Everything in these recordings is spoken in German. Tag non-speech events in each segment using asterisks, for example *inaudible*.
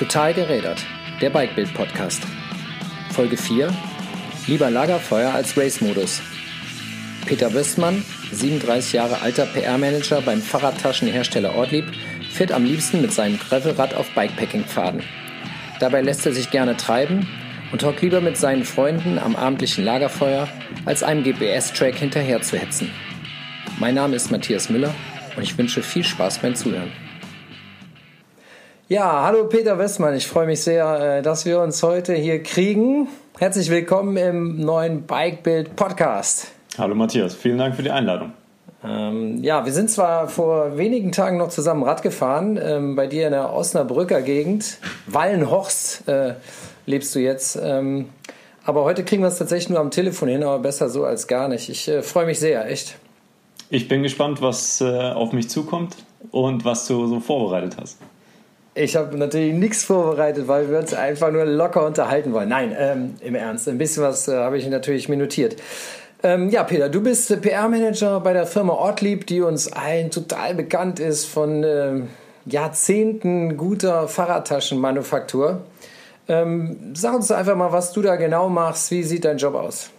Total gerädert, der Bikebild Podcast. Folge 4: Lieber Lagerfeuer als Race-Modus. Peter Wöstmann, 37 Jahre alter PR-Manager beim Fahrradtaschenhersteller Ortlieb, fährt am liebsten mit seinem Gravelrad auf Bikepacking-Pfaden. Dabei lässt er sich gerne treiben und hockt lieber mit seinen Freunden am abendlichen Lagerfeuer, als einem GPS-Track hinterher zu hetzen. Mein Name ist Matthias Müller und ich wünsche viel Spaß beim Zuhören. Ja, hallo Peter Westmann. Ich freue mich sehr, äh, dass wir uns heute hier kriegen. Herzlich willkommen im neuen Bikebild Podcast. Hallo Matthias, vielen Dank für die Einladung. Ähm, ja, wir sind zwar vor wenigen Tagen noch zusammen Rad gefahren, ähm, bei dir in der Osnabrücker Gegend. Wallenhorst äh, lebst du jetzt. Ähm, aber heute kriegen wir es tatsächlich nur am Telefon hin, aber besser so als gar nicht. Ich äh, freue mich sehr, echt. Ich bin gespannt, was äh, auf mich zukommt und was du so vorbereitet hast. Ich habe natürlich nichts vorbereitet, weil wir uns einfach nur locker unterhalten wollen. Nein, ähm, im Ernst. Ein bisschen was äh, habe ich natürlich mir notiert. Ähm, ja, Peter, du bist PR-Manager bei der Firma Ortlieb, die uns allen total bekannt ist von äh, Jahrzehnten guter Fahrradtaschenmanufaktur. Ähm, sag uns einfach mal, was du da genau machst. Wie sieht dein Job aus?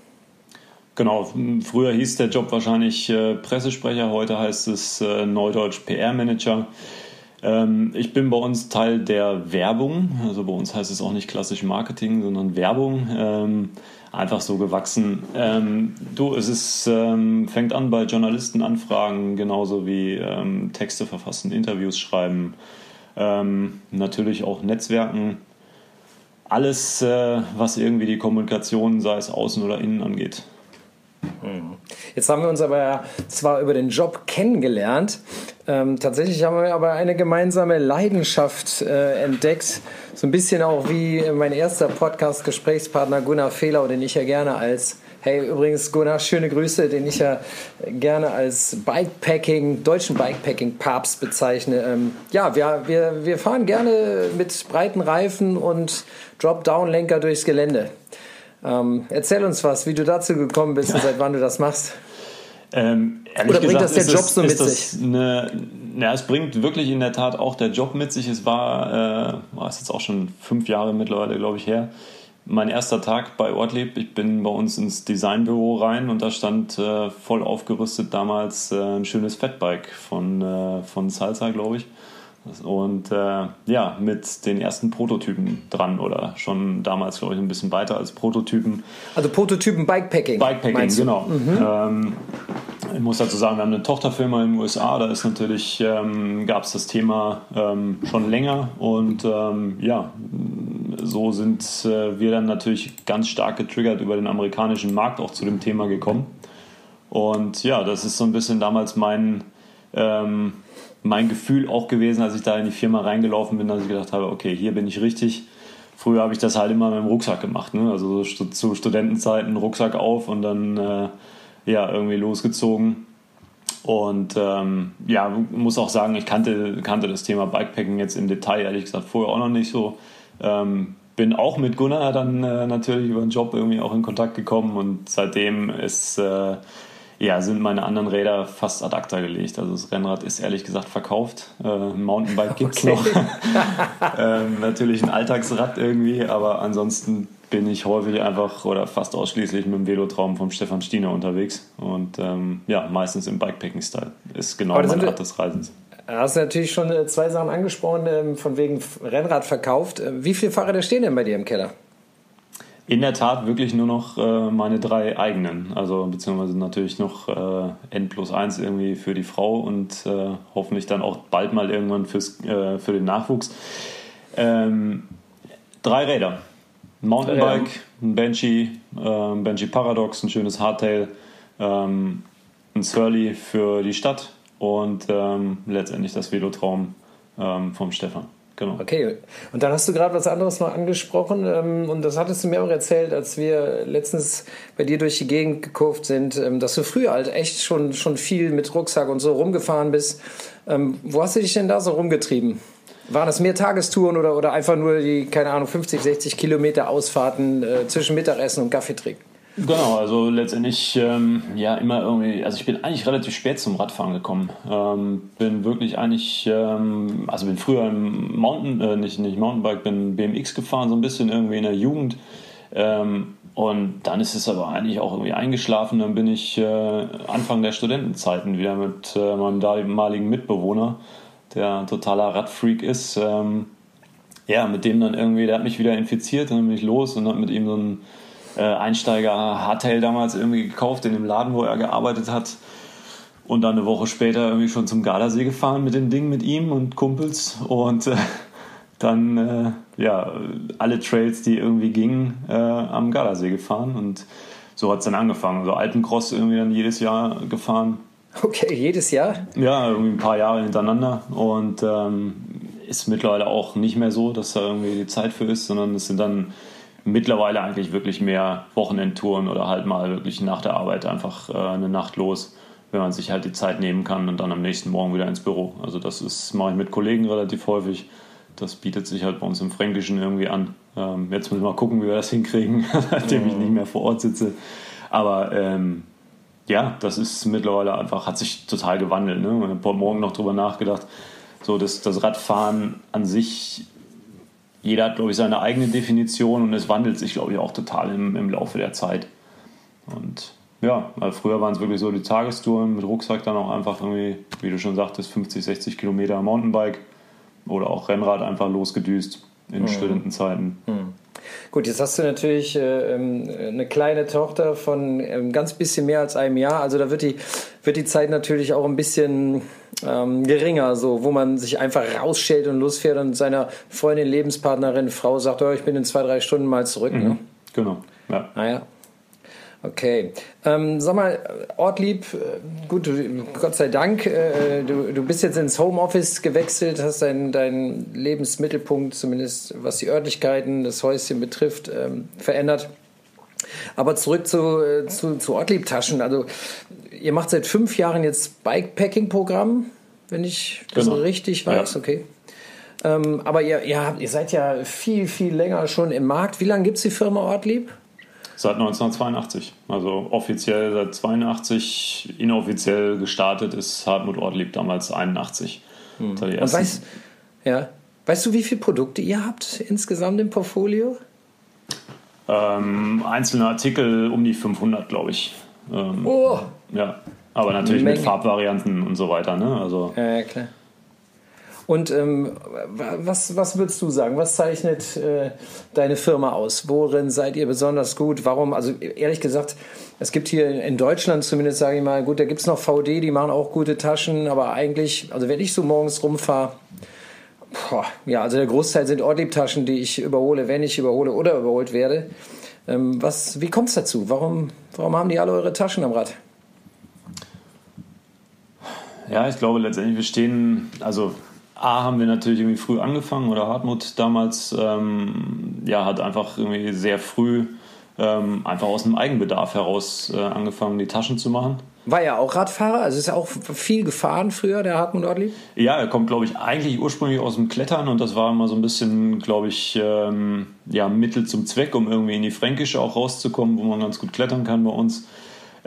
Genau, früher hieß der Job wahrscheinlich äh, Pressesprecher, heute heißt es äh, Neudeutsch PR-Manager. Ähm, ich bin bei uns Teil der Werbung. Also bei uns heißt es auch nicht klassisch Marketing, sondern Werbung. Ähm, einfach so gewachsen. Ähm, du, es ist, ähm, fängt an bei Journalistenanfragen, genauso wie ähm, Texte verfassen, Interviews schreiben, ähm, natürlich auch Netzwerken. Alles, äh, was irgendwie die Kommunikation, sei es außen oder innen, angeht. Mhm. Jetzt haben wir uns aber zwar über den Job kennengelernt, ähm, tatsächlich haben wir aber eine gemeinsame Leidenschaft äh, entdeckt. So ein bisschen auch wie mein erster Podcast-Gesprächspartner Gunnar Fehler, den ich ja gerne als Hey, übrigens, Gunnar, schöne Grüße, den ich ja gerne als Bikepacking, deutschen Bikepacking-Papst bezeichne. Ähm, ja, wir, wir, wir fahren gerne mit breiten Reifen und Drop-Down-Lenker durchs Gelände. Ähm, erzähl uns was, wie du dazu gekommen bist und seit wann du das machst. Ähm, Oder bringt gesagt, das der Job so mit sich? Eine, na, es bringt wirklich in der Tat auch der Job mit sich. Es war, äh, es jetzt auch schon fünf Jahre mittlerweile, glaube ich, her. Mein erster Tag bei Ortlieb. Ich bin bei uns ins Designbüro rein und da stand äh, voll aufgerüstet damals äh, ein schönes Fatbike von, äh, von Salsa, glaube ich. Und äh, ja, mit den ersten Prototypen dran oder schon damals, glaube ich, ein bisschen weiter als Prototypen. Also Prototypen Bikepacking. Bikepacking, genau. Mhm. Ähm, ich muss dazu sagen, wir haben eine Tochterfirma in den USA, da ist natürlich, ähm, gab es das Thema ähm, schon länger und ähm, ja, so sind äh, wir dann natürlich ganz stark getriggert über den amerikanischen Markt auch zu dem Thema gekommen. Und ja, das ist so ein bisschen damals mein ähm, mein Gefühl auch gewesen, als ich da in die Firma reingelaufen bin, dass ich gedacht habe, okay, hier bin ich richtig. Früher habe ich das halt immer mit dem Rucksack gemacht, ne? also zu Studentenzeiten Rucksack auf und dann äh, ja irgendwie losgezogen. Und ähm, ja, muss auch sagen, ich kannte, kannte das Thema Bikepacking jetzt im Detail ehrlich gesagt vorher auch noch nicht so. Ähm, bin auch mit Gunnar dann äh, natürlich über den Job irgendwie auch in Kontakt gekommen und seitdem ist äh, ja, sind meine anderen Räder fast ad acta gelegt. Also das Rennrad ist ehrlich gesagt verkauft. Äh, ein Mountainbike gibt es okay. noch. *laughs* ähm, natürlich ein Alltagsrad irgendwie, aber ansonsten bin ich häufig einfach oder fast ausschließlich mit dem Velotraum vom Stefan Stiener unterwegs. Und ähm, ja, meistens im Bikepacking-Style. Ist genau meine Art des Reisens. Du hast natürlich schon äh, zwei Sachen angesprochen, ähm, von wegen Rennrad verkauft. Äh, wie viele Fahrräder stehen denn bei dir im Keller? In der Tat wirklich nur noch äh, meine drei eigenen. Also beziehungsweise natürlich noch äh, N plus 1 irgendwie für die Frau und äh, hoffentlich dann auch bald mal irgendwann fürs, äh, für den Nachwuchs. Ähm, drei Räder. Ein Mountainbike, ein Banshee, äh, ein Banshee Paradox, ein schönes Hardtail, ähm, ein Surly für die Stadt und ähm, letztendlich das Velotraum ähm, vom Stefan. Genau. Okay, und dann hast du gerade was anderes noch angesprochen ähm, und das hattest du mir auch erzählt, als wir letztens bei dir durch die Gegend gekurft sind, ähm, dass du früher halt echt schon, schon viel mit Rucksack und so rumgefahren bist. Ähm, wo hast du dich denn da so rumgetrieben? Waren das mehr Tagestouren oder, oder einfach nur die, keine Ahnung, 50, 60 Kilometer Ausfahrten äh, zwischen Mittagessen und Kaffee trinken? Genau, also letztendlich ähm, ja immer irgendwie, also ich bin eigentlich relativ spät zum Radfahren gekommen. Ähm, bin wirklich eigentlich, ähm, also bin früher im Mountain, äh, nicht, nicht Mountainbike, bin BMX gefahren, so ein bisschen irgendwie in der Jugend. Ähm, und dann ist es aber eigentlich auch irgendwie eingeschlafen. Dann bin ich äh, Anfang der Studentenzeiten wieder mit äh, meinem damaligen Mitbewohner, der totaler Radfreak ist. Ähm, ja, mit dem dann irgendwie, der hat mich wieder infiziert, dann bin ich los und habe mit ihm so ein äh, Einsteiger Hardtail damals irgendwie gekauft in dem Laden, wo er gearbeitet hat. Und dann eine Woche später irgendwie schon zum Gardasee gefahren mit dem Ding mit ihm und Kumpels. Und äh, dann äh, ja, alle Trails, die irgendwie gingen, äh, am Gardasee gefahren. Und so hat es dann angefangen. So Alpencross irgendwie dann jedes Jahr gefahren. Okay, jedes Jahr? Ja, irgendwie ein paar Jahre hintereinander. Und ähm, ist mittlerweile auch nicht mehr so, dass da irgendwie die Zeit für ist, sondern es sind dann mittlerweile eigentlich wirklich mehr Wochenendtouren oder halt mal wirklich nach der Arbeit einfach äh, eine Nacht los, wenn man sich halt die Zeit nehmen kann und dann am nächsten Morgen wieder ins Büro. Also das ist mache ich mit Kollegen relativ häufig. Das bietet sich halt bei uns im Fränkischen irgendwie an. Ähm, jetzt müssen wir mal gucken, wie wir das hinkriegen, *laughs* nachdem ich nicht mehr vor Ort sitze. Aber ähm, ja, das ist mittlerweile einfach, hat sich total gewandelt. Ne? Ich habe heute Morgen noch drüber nachgedacht. So, das, das Radfahren an sich jeder hat, glaube ich, seine eigene Definition und es wandelt sich, glaube ich, auch total im, im Laufe der Zeit. Und ja, weil früher waren es wirklich so die Tagestouren mit Rucksack dann auch einfach irgendwie, wie du schon sagtest, 50, 60 Kilometer Mountainbike oder auch Rennrad einfach losgedüst in mhm. Studentenzeiten. Mhm. Gut, jetzt hast du natürlich äh, ähm, eine kleine Tochter von ähm, ganz bisschen mehr als einem Jahr. Also da wird die, wird die Zeit natürlich auch ein bisschen ähm, geringer, so wo man sich einfach rausstellt und losfährt und seiner Freundin, Lebenspartnerin, Frau sagt, oh, ich bin in zwei, drei Stunden mal zurück. Mhm. Ne? Genau. Ja. Naja. Okay. Ähm, sag mal, Ortlieb, äh, gut, Gott sei Dank, äh, du, du bist jetzt ins Homeoffice gewechselt, hast deinen dein Lebensmittelpunkt, zumindest was die Örtlichkeiten, das Häuschen betrifft, ähm, verändert. Aber zurück zu, äh, zu, zu Ortlieb-Taschen. Also, ihr macht seit fünf Jahren jetzt Bikepacking-Programm, wenn ich das genau. richtig weiß, ja. okay. Ähm, aber ihr, ihr, habt, ihr seid ja viel, viel länger schon im Markt. Wie lange gibt es die Firma Ortlieb? Seit 1982. Also offiziell seit 82, inoffiziell gestartet ist Hartmut Ortlieb damals 81. Hm. Und weißt, ja, weißt du, wie viele Produkte ihr habt insgesamt im Portfolio? Ähm, einzelne Artikel um die 500, glaube ich. Ähm, oh! Ja, aber natürlich mit Farbvarianten und so weiter. Ne? Also, ja, klar. Und ähm, was, was würdest du sagen? Was zeichnet äh, deine Firma aus? Worin seid ihr besonders gut? Warum? Also ehrlich gesagt, es gibt hier in Deutschland zumindest, sage ich mal, gut, da gibt es noch VD, die machen auch gute Taschen, aber eigentlich, also wenn ich so morgens rumfahre, ja, also der Großteil sind Ortlieb-Taschen, die ich überhole, wenn ich überhole oder überholt werde. Ähm, was, wie kommt es dazu? Warum, warum haben die alle eure Taschen am Rad? Ja, ich glaube letztendlich, wir stehen, also A haben wir natürlich irgendwie früh angefangen oder Hartmut damals ähm, ja, hat einfach irgendwie sehr früh ähm, einfach aus einem Eigenbedarf heraus äh, angefangen, die Taschen zu machen. War ja auch Radfahrer, also ist ja auch viel gefahren früher, der Hartmut Ortlieb? Ja, er kommt, glaube ich, eigentlich ursprünglich aus dem Klettern und das war immer so ein bisschen, glaube ich, ähm, ja, Mittel zum Zweck, um irgendwie in die Fränkische auch rauszukommen, wo man ganz gut klettern kann bei uns.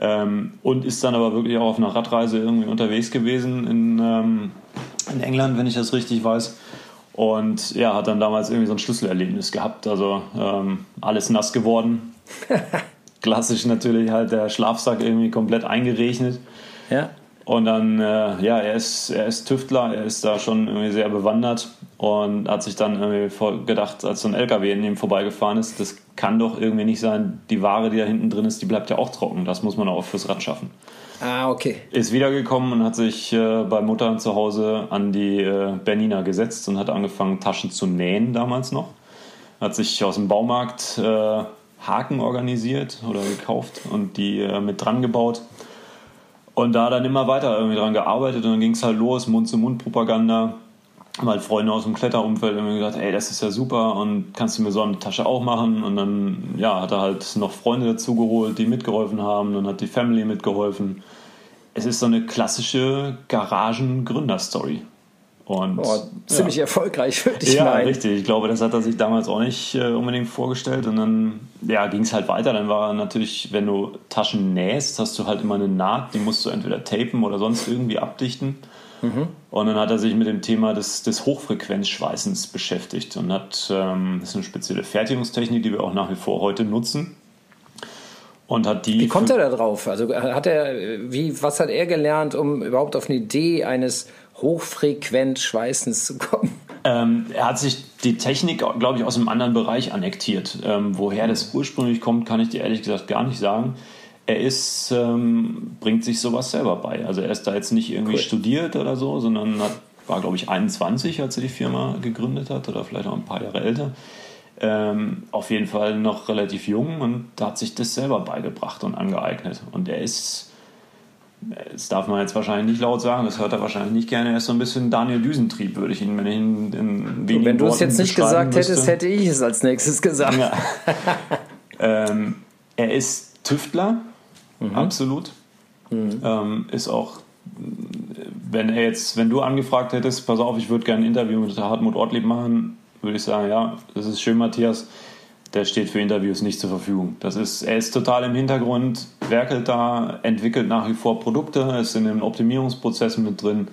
Ähm, und ist dann aber wirklich auch auf einer Radreise irgendwie unterwegs gewesen in, ähm, in England, wenn ich das richtig weiß. Und ja, hat dann damals irgendwie so ein Schlüsselerlebnis gehabt. Also ähm, alles nass geworden. *laughs* Klassisch natürlich halt der Schlafsack irgendwie komplett eingerechnet. Ja. Und dann, äh, ja, er ist, er ist Tüftler, er ist da schon irgendwie sehr bewandert und hat sich dann irgendwie gedacht, als so ein LKW in ihm vorbeigefahren ist, das kann doch irgendwie nicht sein, die Ware, die da hinten drin ist, die bleibt ja auch trocken. Das muss man auch fürs Rad schaffen. Ah, okay. Ist wiedergekommen und hat sich äh, bei Mutter zu Hause an die äh, Bernina gesetzt und hat angefangen, Taschen zu nähen damals noch. Hat sich aus dem Baumarkt äh, Haken organisiert oder gekauft und die äh, mit dran gebaut und da dann immer weiter irgendwie dran gearbeitet und dann ging es halt los, Mund-zu-Mund-Propaganda. Haben Freunde aus dem Kletterumfeld irgendwie gesagt, ey, das ist ja super und kannst du mir so eine Tasche auch machen? Und dann, ja, hat er halt noch Freunde dazu geholt, die mitgeholfen haben. Dann hat die Family mitgeholfen. Es ist so eine klassische Garagen-Gründerstory. Und, oh, ziemlich ja. erfolgreich, würde ich ja, meinen. Ja, richtig. Ich glaube, das hat er sich damals auch nicht äh, unbedingt vorgestellt. Und dann ja, ging es halt weiter. Dann war natürlich, wenn du Taschen nähst, hast du halt immer eine Naht, die musst du entweder tapen oder sonst irgendwie abdichten. Mhm. Und dann hat er sich mit dem Thema des, des Hochfrequenzschweißens beschäftigt und hat, ähm, das ist eine spezielle Fertigungstechnik, die wir auch nach wie vor heute nutzen. Und hat die. Wie kommt er da drauf? Also hat er, wie, was hat er gelernt, um überhaupt auf eine Idee eines Hochfrequenzschweißens zu kommen? Ähm, er hat sich die Technik, glaube ich, aus einem anderen Bereich annektiert. Ähm, woher das ursprünglich kommt, kann ich dir ehrlich gesagt gar nicht sagen. Er ist, ähm, bringt sich sowas selber bei. Also er ist da jetzt nicht irgendwie cool. studiert oder so, sondern hat, war, glaube ich, 21, als er die Firma gegründet hat oder vielleicht auch ein paar Jahre älter. Ähm, auf jeden Fall noch relativ jung und hat sich das selber beigebracht und angeeignet. Und er ist, das darf man jetzt wahrscheinlich nicht laut sagen, das hört er wahrscheinlich nicht gerne, er ist so ein bisschen Daniel Düsentrieb, würde ich ihn, wenn ich ihn in wenigen Wenn du es jetzt nicht gesagt müsste. hättest, hätte ich es als nächstes gesagt. Ja. *laughs* ähm, er ist Tüftler, mhm. absolut. Mhm. Ähm, ist auch wenn er jetzt, wenn du angefragt hättest, pass auf, ich würde gerne ein Interview mit Hartmut Ortlieb machen, würde ich sagen, ja, das ist schön, Matthias. Der steht für Interviews nicht zur Verfügung. Das ist, er ist total im Hintergrund, werkelt da, entwickelt nach wie vor Produkte, ist in den Optimierungsprozessen mit drin.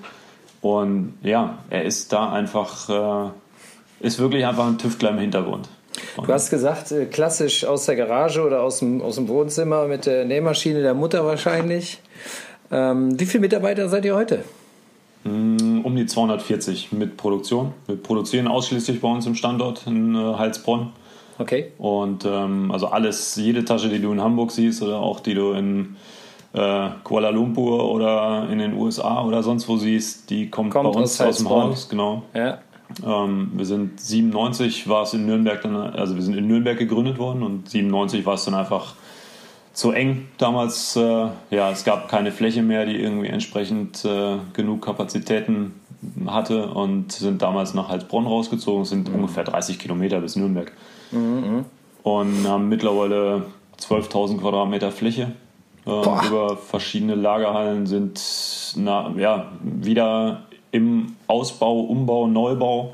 Und ja, er ist da einfach, äh, ist wirklich einfach ein Tüftler im Hintergrund. Und du hast gesagt, äh, klassisch aus der Garage oder aus dem, aus dem Wohnzimmer mit der Nähmaschine der Mutter wahrscheinlich. Ähm, wie viele Mitarbeiter seid ihr heute? Mm, um die 240 mit Produktion. Wir produzieren ausschließlich bei uns im Standort in äh, Heilsbronn. Okay. Und ähm, also alles, jede Tasche, die du in Hamburg siehst oder auch die du in äh, Kuala Lumpur oder in den USA oder sonst wo siehst, die kommt, kommt bei uns aus, aus dem Haus. Genau. Ja. Ähm, wir sind 97 war es in Nürnberg dann, also wir sind in Nürnberg gegründet worden und 97 war es dann einfach zu eng damals. Äh, ja, es gab keine Fläche mehr, die irgendwie entsprechend äh, genug Kapazitäten hatte und sind damals nach Heilsbronn rausgezogen. Es sind mhm. ungefähr 30 Kilometer bis Nürnberg. Mhm. Und haben mittlerweile 12.000 Quadratmeter Fläche. Äh, über verschiedene Lagerhallen sind na, ja, wieder im Ausbau, Umbau, Neubau.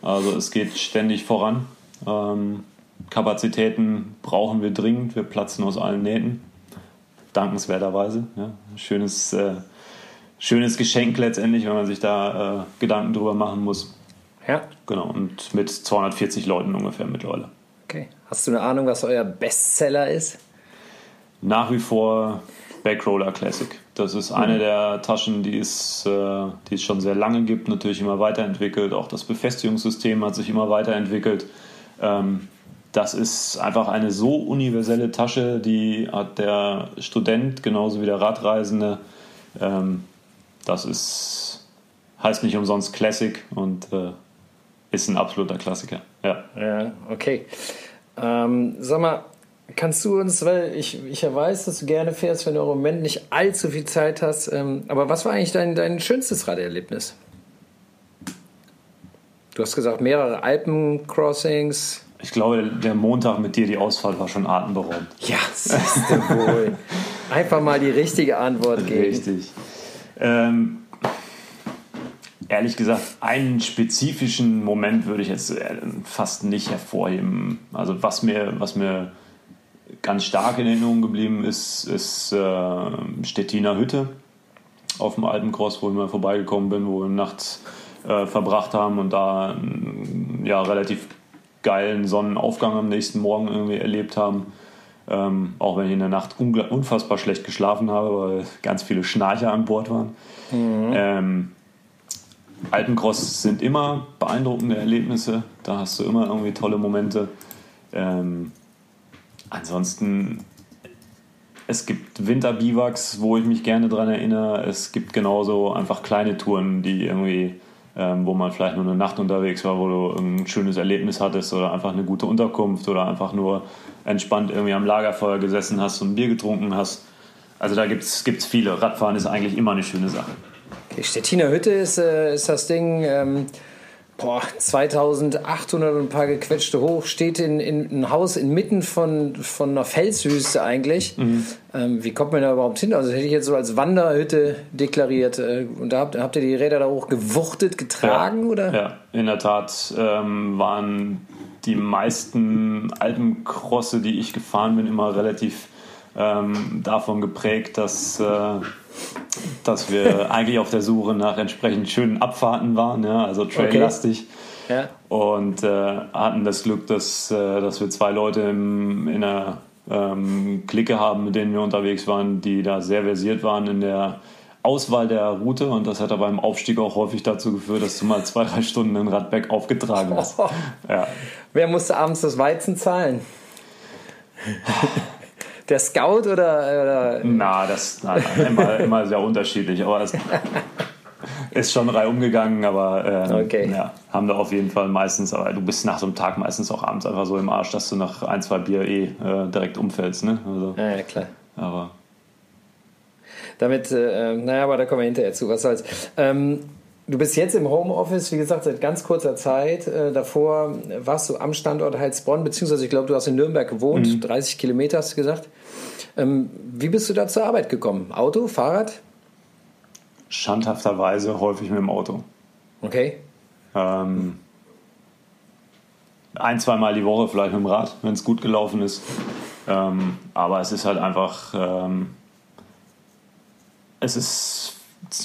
Also es geht ständig voran. Ähm, Kapazitäten brauchen wir dringend. Wir platzen aus allen Nähten. Dankenswerterweise. Ja. Schönes, äh, schönes Geschenk letztendlich, wenn man sich da äh, Gedanken drüber machen muss. Ja. Genau, und mit 240 Leuten ungefähr mittlerweile. Okay. Hast du eine Ahnung, was euer Bestseller ist? Nach wie vor Backroller Classic. Das ist eine mhm. der Taschen, die es, äh, die es schon sehr lange gibt, natürlich immer weiterentwickelt. Auch das Befestigungssystem hat sich immer weiterentwickelt. Ähm, das ist einfach eine so universelle Tasche, die hat der Student genauso wie der Radreisende. Ähm, das ist, heißt nicht umsonst Classic und äh, ist ein absoluter Klassiker. Ja, ja okay. Ähm, sag mal, kannst du uns, weil ich, ich ja weiß, dass du gerne fährst, wenn du im Moment nicht allzu viel Zeit hast, ähm, aber was war eigentlich dein, dein schönstes Raderlebnis? Du hast gesagt, mehrere Alpencrossings. Ich glaube, der Montag mit dir, die Ausfahrt war schon atemberaubend. Ja, siehst du wohl. *laughs* Einfach mal die richtige Antwort geben. Richtig. Ähm, ehrlich gesagt, einen spezifischen Moment würde ich jetzt äh, fast nicht hervorheben. Also was mir, was mir ganz stark in Erinnerung geblieben ist, ist äh, Stettiner Hütte auf dem Alpencross, wo ich mal vorbeigekommen bin, wo wir nachts äh, verbracht haben und da ja, relativ geilen Sonnenaufgang am nächsten Morgen irgendwie erlebt haben. Ähm, auch wenn ich in der Nacht unfassbar schlecht geschlafen habe, weil ganz viele Schnarcher an Bord waren. Mhm. Ähm, Alpencross sind immer beeindruckende Erlebnisse. Da hast du immer irgendwie tolle Momente. Ähm, ansonsten, es gibt Winterbiwaks, wo ich mich gerne dran erinnere. Es gibt genauso einfach kleine Touren, die irgendwie ähm, wo man vielleicht nur eine Nacht unterwegs war, wo du ein schönes Erlebnis hattest oder einfach eine gute Unterkunft oder einfach nur entspannt irgendwie am Lagerfeuer gesessen hast und ein Bier getrunken hast. Also da gibt es viele. Radfahren ist eigentlich immer eine schöne Sache. Okay, Stettiner Hütte ist, äh, ist das Ding, ähm, boah, 2800 und ein paar gequetschte hoch, steht in, in ein Haus inmitten von, von einer Felswüste eigentlich. Mhm. Ähm, wie kommt man da überhaupt hin? Also das hätte ich jetzt so als Wanderhütte deklariert. Äh, und da habt, habt ihr die Räder da hoch gewuchtet, getragen? Ja, oder? ja in der Tat ähm, waren die meisten Alpencrosse, die ich gefahren bin, immer relativ ähm, davon geprägt, dass, äh, dass wir *laughs* eigentlich auf der Suche nach entsprechend schönen Abfahrten waren, ja, also traillastig. Okay. Ja. Und äh, hatten das Glück, dass, äh, dass wir zwei Leute im, in einer ähm, Clique haben, mit denen wir unterwegs waren, die da sehr versiert waren in der Auswahl der Route und das hat aber beim Aufstieg auch häufig dazu geführt, dass du mal zwei, drei Stunden den Radberg aufgetragen hast. *laughs* Ja. Wer musste abends das Weizen zahlen? *laughs* Der Scout oder? oder? Na, das na, immer, *laughs* immer sehr unterschiedlich, aber es ist schon rei umgegangen, aber äh, okay. ja, haben da auf jeden Fall meistens, aber du bist nach so einem Tag meistens auch abends einfach so im Arsch, dass du nach ein, zwei Bier eh äh, direkt umfällst. Ne? Also, ja, ja, klar. Aber damit, äh, naja, aber da kommen wir hinterher zu, was soll's. Ähm, du bist jetzt im Homeoffice, wie gesagt, seit ganz kurzer Zeit. Äh, davor warst du am Standort Heilsbronn, beziehungsweise ich glaube, du hast in Nürnberg gewohnt, mhm. 30 Kilometer hast du gesagt. Ähm, wie bist du da zur Arbeit gekommen? Auto, Fahrrad? Schandhafterweise häufig mit dem Auto. Okay. Ähm, ein, zweimal die Woche vielleicht mit dem Rad, wenn es gut gelaufen ist. Ähm, aber es ist halt einfach ähm, es ist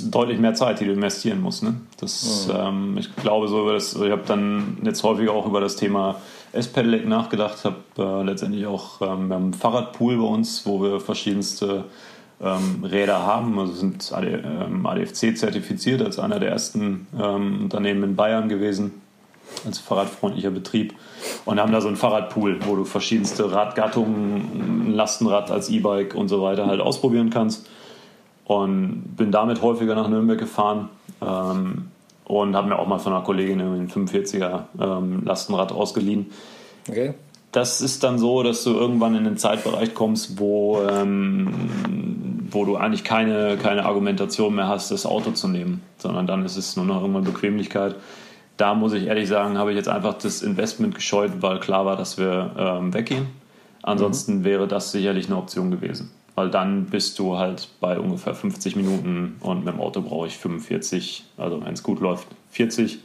deutlich mehr Zeit, die du investieren musst. Ne? Das, mhm. ähm, ich glaube so über das, ich habe dann jetzt häufiger auch über das Thema S-Pedelec nachgedacht, habe äh, letztendlich auch ähm, einen Fahrradpool bei uns, wo wir verschiedenste ähm, Räder haben. Also sind AD, ähm, ADFC zertifiziert als einer der ersten ähm, Unternehmen in Bayern gewesen, als fahrradfreundlicher Betrieb. Und haben da so einen Fahrradpool, wo du verschiedenste Radgattungen, ein Lastenrad als E-Bike und so weiter halt ausprobieren kannst und bin damit häufiger nach Nürnberg gefahren ähm, und habe mir auch mal von einer Kollegin ein 45er ähm, Lastenrad ausgeliehen. Okay. Das ist dann so, dass du irgendwann in den Zeitbereich kommst, wo, ähm, wo du eigentlich keine, keine Argumentation mehr hast, das Auto zu nehmen, sondern dann ist es nur noch irgendwann Bequemlichkeit. Da muss ich ehrlich sagen, habe ich jetzt einfach das Investment gescheut, weil klar war, dass wir ähm, weggehen. Ansonsten mhm. wäre das sicherlich eine Option gewesen weil dann bist du halt bei ungefähr 50 Minuten und mit dem Auto brauche ich 45, also wenn es gut läuft 40, ja.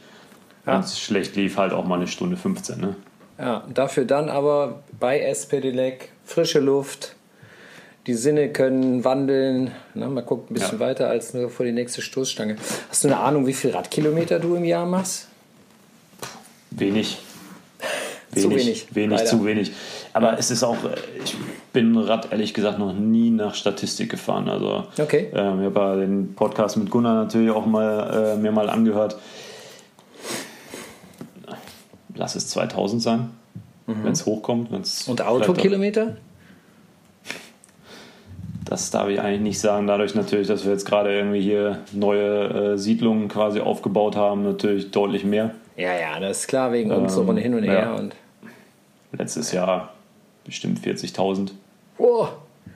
wenn es schlecht lief halt auch mal eine Stunde 15. Ne? Ja, dafür dann aber bei S-Pedelec frische Luft, die Sinne können wandeln. Ne, man guckt ein bisschen ja. weiter als nur vor die nächste Stoßstange. Hast du eine Ahnung, wie viel Radkilometer du im Jahr machst? Wenig. Wenig, *laughs* zu wenig. Wenig, zu wenig. Aber es ist auch, ich bin Rad ehrlich gesagt noch nie nach Statistik gefahren. Also okay. ähm, ich habe ja den Podcast mit Gunnar natürlich auch mal äh, mir mal angehört. Lass es 2000 sein, mhm. wenn es hochkommt. Wenn's Und Autokilometer? Das darf ich eigentlich nicht sagen. Dadurch natürlich, dass wir jetzt gerade irgendwie hier neue äh, Siedlungen quasi aufgebaut haben, natürlich deutlich mehr. Ja, ja, das ist klar, wegen ähm, und hin und her. Ja. Und Letztes Jahr bestimmt 40.000. Oh.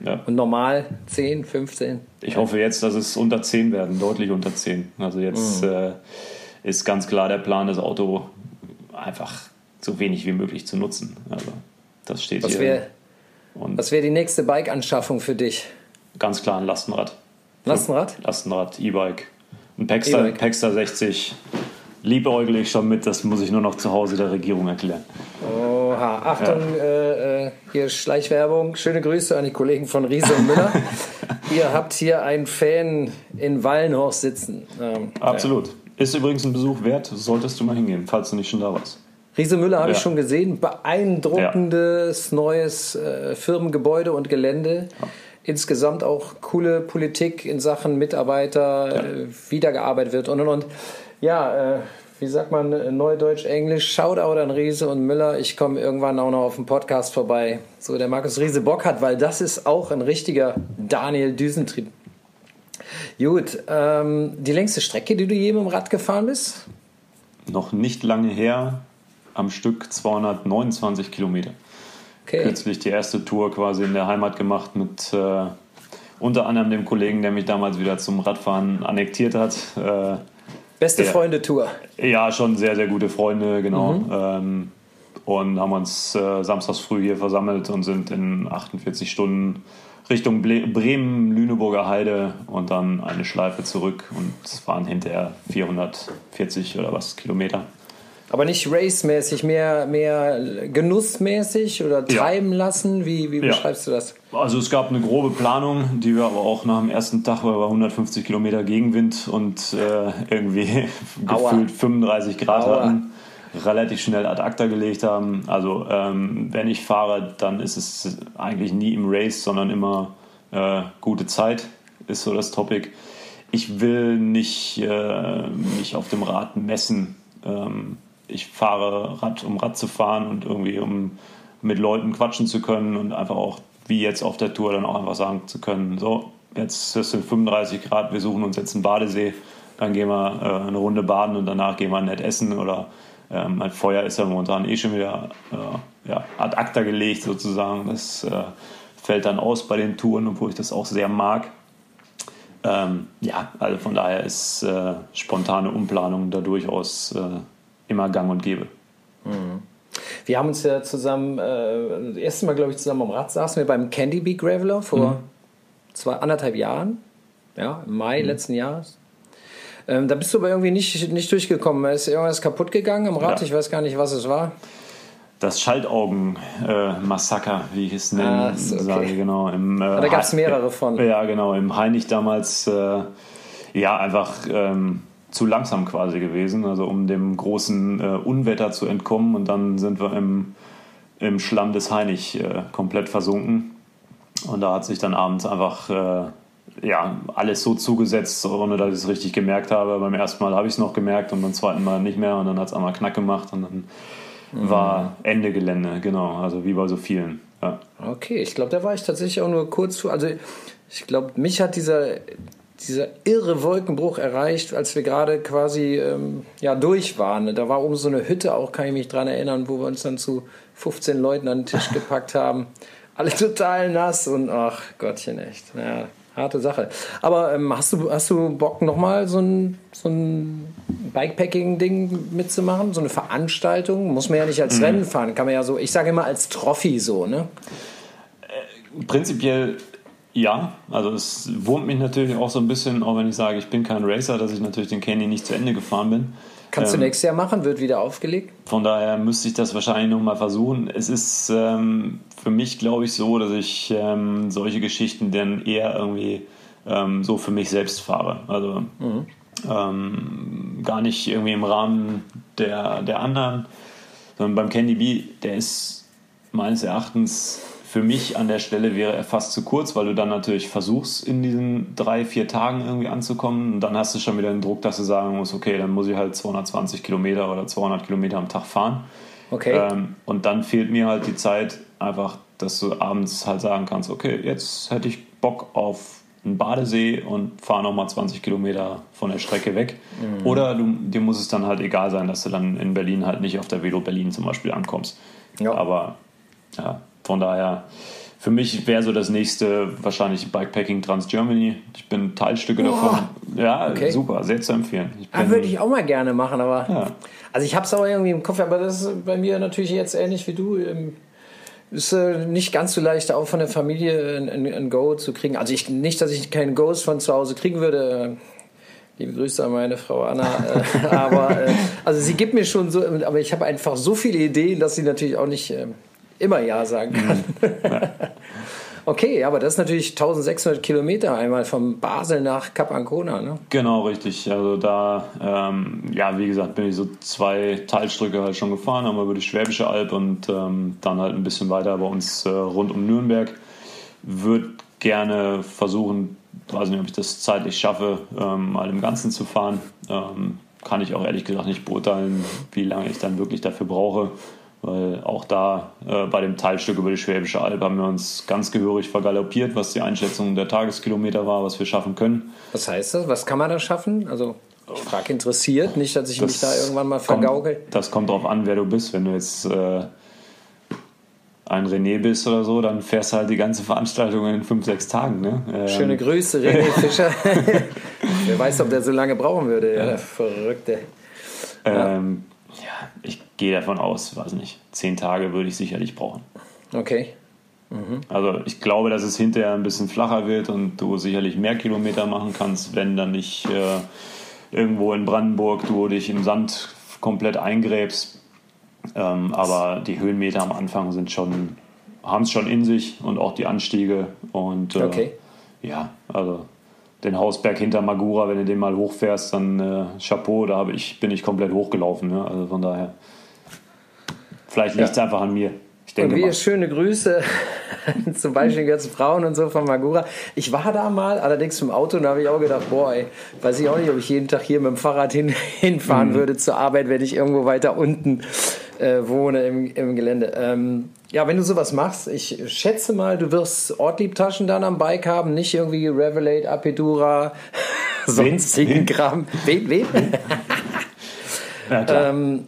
Ja. Und normal 10, 15? Ich hoffe jetzt, dass es unter 10 werden, deutlich unter 10. Also jetzt mhm. äh, ist ganz klar der Plan, das Auto einfach so wenig wie möglich zu nutzen. Also das steht was hier. Wär, was wäre die nächste Bike-Anschaffung für dich? Ganz klar ein Lastenrad. Lastenrad? Lastenrad, E-Bike. Ein Paxter, e Paxter 60 liebäugel ich schon mit, das muss ich nur noch zu Hause der Regierung erklären. Oha, Achtung, ja. äh, äh hier Schleichwerbung. Schöne Grüße an die Kollegen von Riese und Müller. *laughs* Ihr habt hier einen Fan in Wallenhorst sitzen. Ähm, Absolut. Ja. Ist übrigens ein Besuch wert, solltest du mal hingehen, falls du nicht schon da warst. Riese Müller habe ja. ich schon gesehen. Beeindruckendes neues äh, Firmengebäude und Gelände. Insgesamt auch coole Politik in Sachen Mitarbeiter, äh, wiedergearbeitet wird und und und. Ja, äh, wie sagt man äh, Neudeutsch, Englisch, Shoutout an Riese und Müller. Ich komme irgendwann auch noch auf dem Podcast vorbei, so der Markus Riese Bock hat, weil das ist auch ein richtiger Daniel Düsentrieb. Gut, ähm, die längste Strecke, die du je mit dem Rad gefahren bist? Noch nicht lange her, am Stück 229 Kilometer. Okay. Kürzlich die erste Tour quasi in der Heimat gemacht mit äh, unter anderem dem Kollegen, der mich damals wieder zum Radfahren annektiert hat. Äh, Beste ja. Freunde-Tour. Ja, schon sehr, sehr gute Freunde, genau. Mhm. Ähm, und haben uns äh, samstags früh hier versammelt und sind in 48 Stunden Richtung Bremen, Lüneburger Heide und dann eine Schleife zurück und waren hinterher 440 oder was Kilometer. Aber nicht racemäßig, mehr, mehr genussmäßig oder treiben ja. lassen? Wie, wie beschreibst ja. du das? Also es gab eine grobe Planung, die wir aber auch nach dem ersten Tag, weil wir 150 Kilometer Gegenwind und äh, irgendwie *laughs* Aua. gefühlt 35 Grad Aua. hatten, relativ schnell ad acta gelegt haben. Also ähm, wenn ich fahre, dann ist es eigentlich nie im Race, sondern immer äh, gute Zeit, ist so das Topic. Ich will nicht äh, mich auf dem Rad messen. Ähm, ich fahre Rad, um Rad zu fahren und irgendwie um mit Leuten quatschen zu können und einfach auch, wie jetzt auf der Tour, dann auch einfach sagen zu können, so, jetzt ist es 35 Grad, wir suchen uns jetzt einen Badesee, dann gehen wir äh, eine Runde baden und danach gehen wir nett essen oder ähm, mein Feuer ist ja momentan eh schon wieder äh, ja, ad acta gelegt sozusagen. Das äh, fällt dann aus bei den Touren, obwohl ich das auch sehr mag. Ähm, ja, also von daher ist äh, spontane Umplanung da durchaus äh, immer gang und gäbe. Mhm. Wir haben uns ja zusammen, äh, das erste Mal, glaube ich, zusammen am Rad saßen wir beim Candy Bee Graveler vor mhm. zwei, anderthalb Jahren, ja, im Mai mhm. letzten Jahres. Ähm, da bist du aber irgendwie nicht, nicht durchgekommen. Ist irgendwas kaputt gegangen am Rad? Ja. Ich weiß gar nicht, was es war. Das Schaltaugen-Massaker, äh, wie ich es nennen ah, okay. sage, genau. Im, äh, da gab es mehrere von. Ja, genau. Im Heinig damals, äh, ja, einfach ähm, zu langsam quasi gewesen, also um dem großen äh, Unwetter zu entkommen. Und dann sind wir im, im Schlamm des Heinig äh, komplett versunken. Und da hat sich dann abends einfach äh, ja, alles so zugesetzt, ohne dass ich es richtig gemerkt habe. Beim ersten Mal habe ich es noch gemerkt und beim zweiten Mal nicht mehr. Und dann hat es einmal Knack gemacht und dann mhm. war Ende Gelände, genau. Also wie bei so vielen. Ja. Okay, ich glaube, da war ich tatsächlich auch nur kurz zu. Also ich glaube, mich hat dieser, dieser irre Wolkenbruch erreicht, als wir gerade quasi ähm, ja, durch waren. Da war oben so eine Hütte, auch kann ich mich dran erinnern, wo wir uns dann zu 15 Leuten an den Tisch gepackt haben. Alle total nass und ach Gottchen, echt. Ja, harte Sache. Aber ähm, hast, du, hast du Bock, nochmal so ein, so ein Bikepacking-Ding mitzumachen? So eine Veranstaltung? Muss man ja nicht als mhm. Rennen fahren, kann man ja so, ich sage immer als Trophy so, ne? Äh, prinzipiell ja, also es wurmt mich natürlich auch so ein bisschen, auch wenn ich sage, ich bin kein Racer, dass ich natürlich den Canyon nicht zu Ende gefahren bin. Kannst ähm, du nächstes Jahr machen, wird wieder aufgelegt? Von daher müsste ich das wahrscheinlich nochmal versuchen. Es ist ähm, für mich, glaube ich, so, dass ich ähm, solche Geschichten dann eher irgendwie ähm, so für mich selbst fahre. Also mhm. Ähm, gar nicht irgendwie im Rahmen der, der anderen, sondern beim Candy Bee, der ist meines Erachtens für mich an der Stelle wäre er fast zu kurz, weil du dann natürlich versuchst, in diesen drei, vier Tagen irgendwie anzukommen. Und dann hast du schon wieder den Druck, dass du sagen musst, okay, dann muss ich halt 220 Kilometer oder 200 Kilometer am Tag fahren. Okay. Ähm, und dann fehlt mir halt die Zeit einfach, dass du abends halt sagen kannst, okay, jetzt hätte ich Bock auf einen Badesee und fahre nochmal 20 Kilometer von der Strecke weg. Mhm. Oder du, dir muss es dann halt egal sein, dass du dann in Berlin halt nicht auf der Velo Berlin zum Beispiel ankommst. Ja. Aber ja, von daher, für mich wäre so das nächste wahrscheinlich Bikepacking Trans Germany. Ich bin Teilstücke oh, davon. Ja, okay. super, sehr zu empfehlen. Ah, würde ich auch mal gerne machen, aber. Ja. Also ich habe es auch irgendwie im Kopf, aber das ist bei mir natürlich jetzt ähnlich wie du. Ähm, ist äh, nicht ganz so leicht, auch von der Familie ein, ein, Go zu kriegen. Also ich, nicht, dass ich keinen Goes von zu Hause kriegen würde. Liebe Grüße an meine Frau Anna. Äh, *laughs* aber äh, also sie gibt mir schon so, aber ich habe einfach so viele Ideen, dass sie natürlich auch nicht ähm, immer Ja sagen kann. Mhm. *laughs* okay, aber das ist natürlich 1600 Kilometer einmal von Basel nach Cap Ancona, ne? Genau, richtig. Also da, ähm, ja, wie gesagt, bin ich so zwei Teilstücke halt schon gefahren, einmal über die Schwäbische Alb und ähm, dann halt ein bisschen weiter bei uns äh, rund um Nürnberg. Würde gerne versuchen, weiß nicht, ob ich das zeitlich schaffe, ähm, mal im Ganzen zu fahren. Ähm, kann ich auch ehrlich gesagt nicht beurteilen, wie lange ich dann wirklich dafür brauche. Weil auch da äh, bei dem Teilstück über die Schwäbische Alb haben wir uns ganz gehörig vergaloppiert, was die Einschätzung der Tageskilometer war, was wir schaffen können. Was heißt das? Was kann man da schaffen? Also ich frage interessiert, nicht, dass ich das mich da irgendwann mal vergaukel. Kommt, das kommt darauf an, wer du bist. Wenn du jetzt äh, ein René bist oder so, dann fährst du halt die ganze Veranstaltung in fünf, sechs Tagen. Ne? Ähm. Schöne Grüße, René *laughs* Fischer. Wer weiß, ob der so lange brauchen würde, ja, der Verrückte. Ähm, ja, ich gehe davon aus, weiß nicht, zehn Tage würde ich sicherlich brauchen. Okay. Also ich glaube, dass es hinterher ein bisschen flacher wird und du sicherlich mehr Kilometer machen kannst, wenn dann nicht äh, irgendwo in Brandenburg du dich im Sand komplett eingräbst. Ähm, aber die Höhenmeter am Anfang sind schon, haben es schon in sich und auch die Anstiege. Und äh, Okay. ja, also den Hausberg hinter Magura, wenn du den mal hochfährst, dann äh, Chapeau, da ich, bin ich komplett hochgelaufen. Ne? Also von daher, vielleicht liegt es einfach an mir. Ich Und denke wir mal. schöne Grüße *laughs* zum Beispiel die ganzen Frauen und so von Magura. Ich war da mal, allerdings im Auto, und da habe ich auch gedacht, boah, ey, weiß ich auch nicht, ob ich jeden Tag hier mit dem Fahrrad hin, *laughs* hinfahren würde zur Arbeit, wenn ich irgendwo weiter unten äh, wohne im, im Gelände. Ähm, ja, wenn du sowas machst, ich schätze mal, du wirst Ortliebtaschen dann am Bike haben, nicht irgendwie Revelate, Apidura, *laughs* sonstigen? Kram. Wen? Wen? *laughs* Ja, klar. Ähm,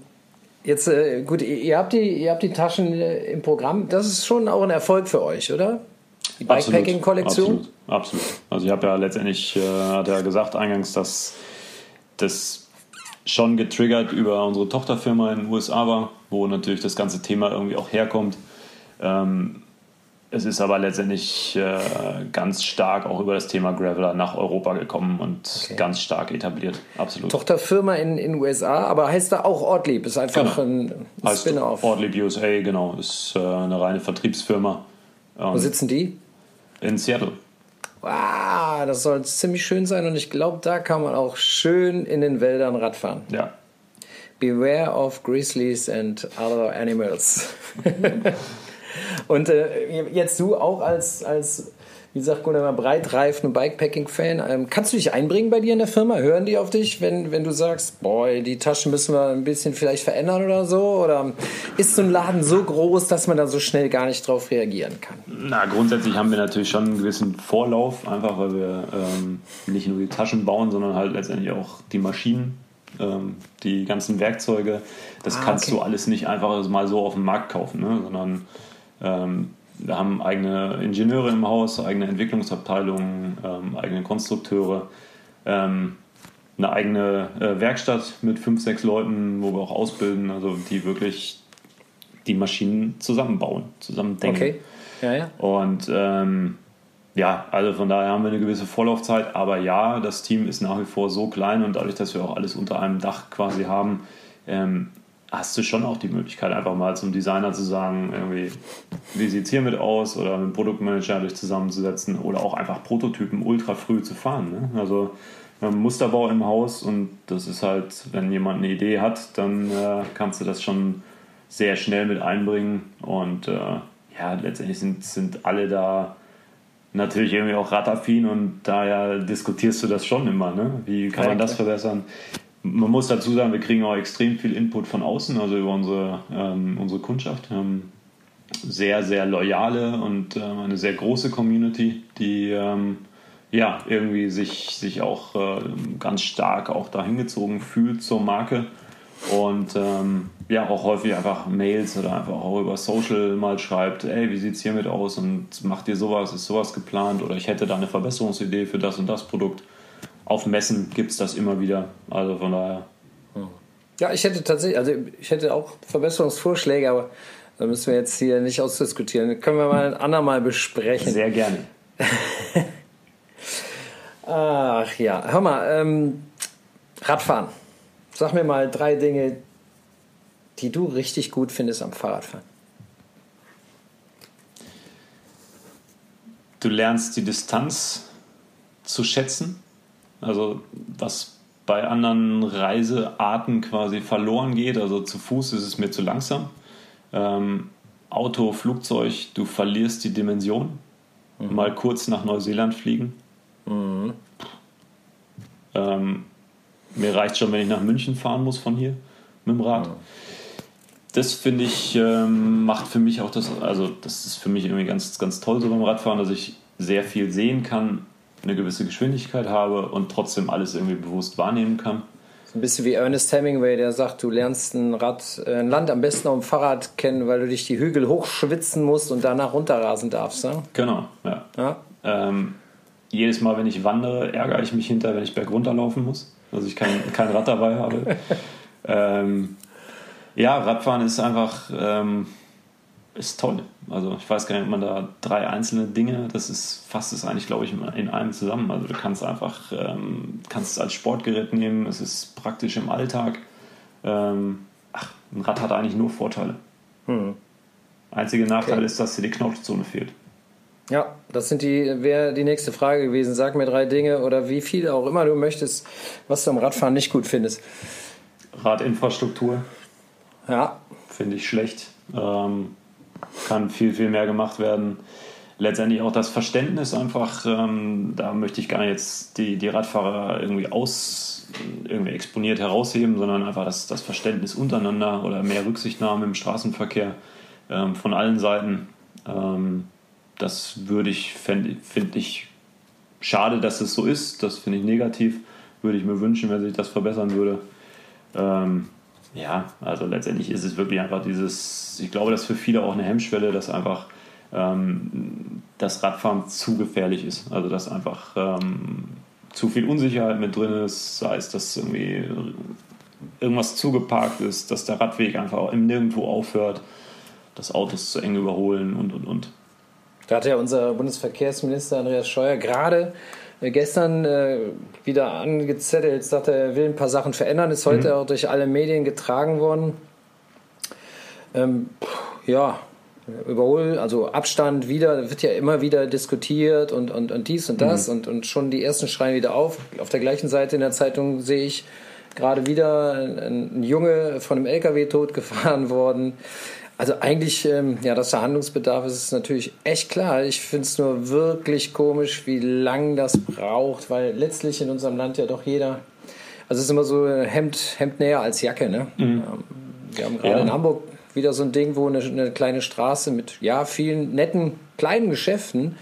jetzt, äh, gut, ihr habt, die, ihr habt die Taschen äh, im Programm. Das ist schon auch ein Erfolg für euch, oder? Die Absolut, Bikepacking-Kollektion? Absolut, absolut. Also ich habe ja letztendlich, äh, hat er gesagt eingangs, dass das schon getriggert über unsere Tochterfirma in den USA war, wo natürlich das ganze Thema irgendwie auch herkommt. Ähm, es ist aber letztendlich äh, ganz stark auch über das Thema Graveler nach Europa gekommen und Okay. ganz stark etabliert. Absolut. Tochterfirma in den USA, aber heißt da auch Ortlieb. Ist einfach Genau. ein Spin-off. Ortlieb USA, genau, ist äh, eine reine Vertriebsfirma Wo sitzen die? in Seattle. Ah, das soll ziemlich schön sein und ich glaube, da kann man auch schön in den Wäldern Radfahren. Ja, Beware of grizzlies and other animals. *laughs* und äh, jetzt du auch als, als wie sagt Gunnar breitreifen und Bikepacking-Fan, ähm, kannst du dich einbringen bei dir in der Firma? Hören die auf dich, wenn, wenn du sagst, boah, die Taschen müssen wir ein bisschen vielleicht verändern oder so? Oder ist so ein Laden so groß, dass man da so schnell gar nicht drauf reagieren kann? Na, grundsätzlich haben wir natürlich schon einen gewissen Vorlauf, einfach weil wir ähm, nicht nur die Taschen bauen, sondern halt letztendlich auch die Maschinen, ähm, die ganzen Werkzeuge. Das Ah, kannst okay. du alles nicht einfach mal so auf dem Markt kaufen, ne? sondern ähm, wir haben eigene Ingenieure im Haus, eigene Entwicklungsabteilungen, ähm, eigene Konstrukteure, ähm, eine eigene äh, Werkstatt mit fünf, sechs Leuten, wo wir auch ausbilden, also die wirklich die Maschinen zusammenbauen, zusammendenken. Okay. Ja, ja. Und ähm, ja, also von daher haben wir eine gewisse Vorlaufzeit. Aber ja, das Team ist nach wie vor so klein und dadurch, dass wir auch alles unter einem Dach quasi haben, ähm, hast du schon auch die Möglichkeit, einfach mal zum Designer zu sagen, irgendwie, wie sieht es hiermit aus oder mit dem Produktmanager dich zusammenzusetzen oder auch einfach Prototypen ultra früh zu fahren. Ne? Also wir haben einen Musterbau im Haus und das ist halt, wenn jemand eine Idee hat, dann äh, kannst du das schon sehr schnell mit einbringen und äh, ja, letztendlich sind, sind alle da natürlich irgendwie auch radaffin und daher diskutierst du das schon immer. Ne? Wie kann man das verbessern? Man muss dazu sagen, wir kriegen auch extrem viel Input von außen, also über unsere, ähm, unsere Kundschaft. Wir haben sehr, sehr loyale und ähm, eine sehr große Community, die ähm, ja irgendwie sich, sich auch ähm, ganz stark auch dahin gezogen fühlt zur Marke und ähm, ja auch häufig einfach Mails oder einfach auch über Social mal schreibt, ey, wie sieht's hiermit aus und macht ihr sowas, ist sowas geplant oder ich hätte da eine Verbesserungsidee für das und das Produkt. Auf Messen gibt es das immer wieder, also von daher. Ja, ich hätte tatsächlich, also ich hätte auch Verbesserungsvorschläge, aber da müssen wir jetzt hier nicht ausdiskutieren. Das können wir mal ein andermal besprechen. Sehr gerne. *laughs* Ach ja, hör mal, ähm, Radfahren. Sag mir mal drei Dinge, die du richtig gut findest am Fahrradfahren. Du lernst die Distanz zu schätzen, also was bei anderen Reisearten quasi verloren geht. Also zu Fuß ist es mir zu langsam. Ähm, Auto, Flugzeug, du verlierst die Dimension. Mal kurz nach Neuseeland fliegen. Ähm, mir reicht schon, wenn ich nach München fahren muss von hier mit dem Rad. Das finde ich, ähm, macht für mich auch das, also das ist für mich irgendwie ganz, ganz toll so beim Radfahren, dass ich sehr viel sehen kann, eine gewisse Geschwindigkeit habe und trotzdem alles irgendwie bewusst wahrnehmen kann. Ein bisschen wie Ernest Hemingway, der sagt, du lernst ein, Rad, äh, ein Land am besten auf dem Fahrrad kennen, weil du dich die Hügel hochschwitzen musst und danach runterrasen darfst. Ne? Genau, ja. Ja? Ähm, jedes Mal, wenn ich wandere, ärgere ich mich hinter, wenn ich bergunter laufen muss. Also ich kein, kein Rad dabei habe. *laughs* ähm, ja, Radfahren ist einfach ähm, ist toll. Also ich weiß gar nicht, ob man da drei einzelne Dinge, das ist fasst es eigentlich, glaube ich, in einem zusammen. Also du kannst einfach, ähm, kannst es als Sportgerät nehmen, es ist praktisch im Alltag. Ähm, ach, ein Rad hat eigentlich nur Vorteile. Hm. Einziger Nachteil okay. ist, dass dir die Knautschzone fehlt. Ja, das sind die, wäre die nächste Frage gewesen. Sag mir drei Dinge oder wie viel auch immer du möchtest, was du am Radfahren nicht gut findest. Radinfrastruktur. Ja. Finde ich schlecht. Ähm, kann viel, viel mehr gemacht werden. Letztendlich auch das Verständnis einfach, ähm, da möchte ich gar nicht jetzt die, die Radfahrer irgendwie aus, irgendwie exponiert herausheben, sondern einfach das, das Verständnis untereinander oder mehr Rücksichtnahme im Straßenverkehr ähm, von allen Seiten. Ähm, das würde ich, finde ich, schade, dass es so ist. Das finde ich negativ. Würde ich mir wünschen, wenn sich das verbessern würde. Ähm, ja, also letztendlich ist es wirklich einfach dieses, ich glaube, das ist für viele auch eine Hemmschwelle, dass einfach ähm, das Radfahren zu gefährlich ist. Also dass einfach ähm, zu viel Unsicherheit mit drin ist, sei es, dass irgendwie irgendwas zugeparkt ist, dass der Radweg einfach nirgendwo aufhört, dass Autos zu eng überholen und und und. Da hat ja unser Bundesverkehrsminister Andreas Scheuer gerade gestern äh, wieder angezettelt, sagte, er will ein paar Sachen verändern, ist heute mhm. auch durch alle Medien getragen worden. Ähm, ja, Überhol, also Abstand wieder, wird ja immer wieder diskutiert und, und, und dies und das mhm. und, und schon die ersten schreien wieder auf. Auf der gleichen Seite in der Zeitung sehe ich gerade wieder ein, ein Junge von einem LKW totgefahren *laughs* worden. Also eigentlich, ähm, ja, dass da Handlungsbedarf ist, ist natürlich echt klar. Ich finde es nur wirklich komisch, wie lang das braucht, weil letztlich in unserem Land ja doch jeder, also es ist immer so Hemd, Hemd näher als Jacke, ne? Mhm. Ähm, wir haben gerade ja. in Hamburg wieder so ein Ding, wo eine, eine, kleine Straße mit, ja, vielen netten kleinen Geschäften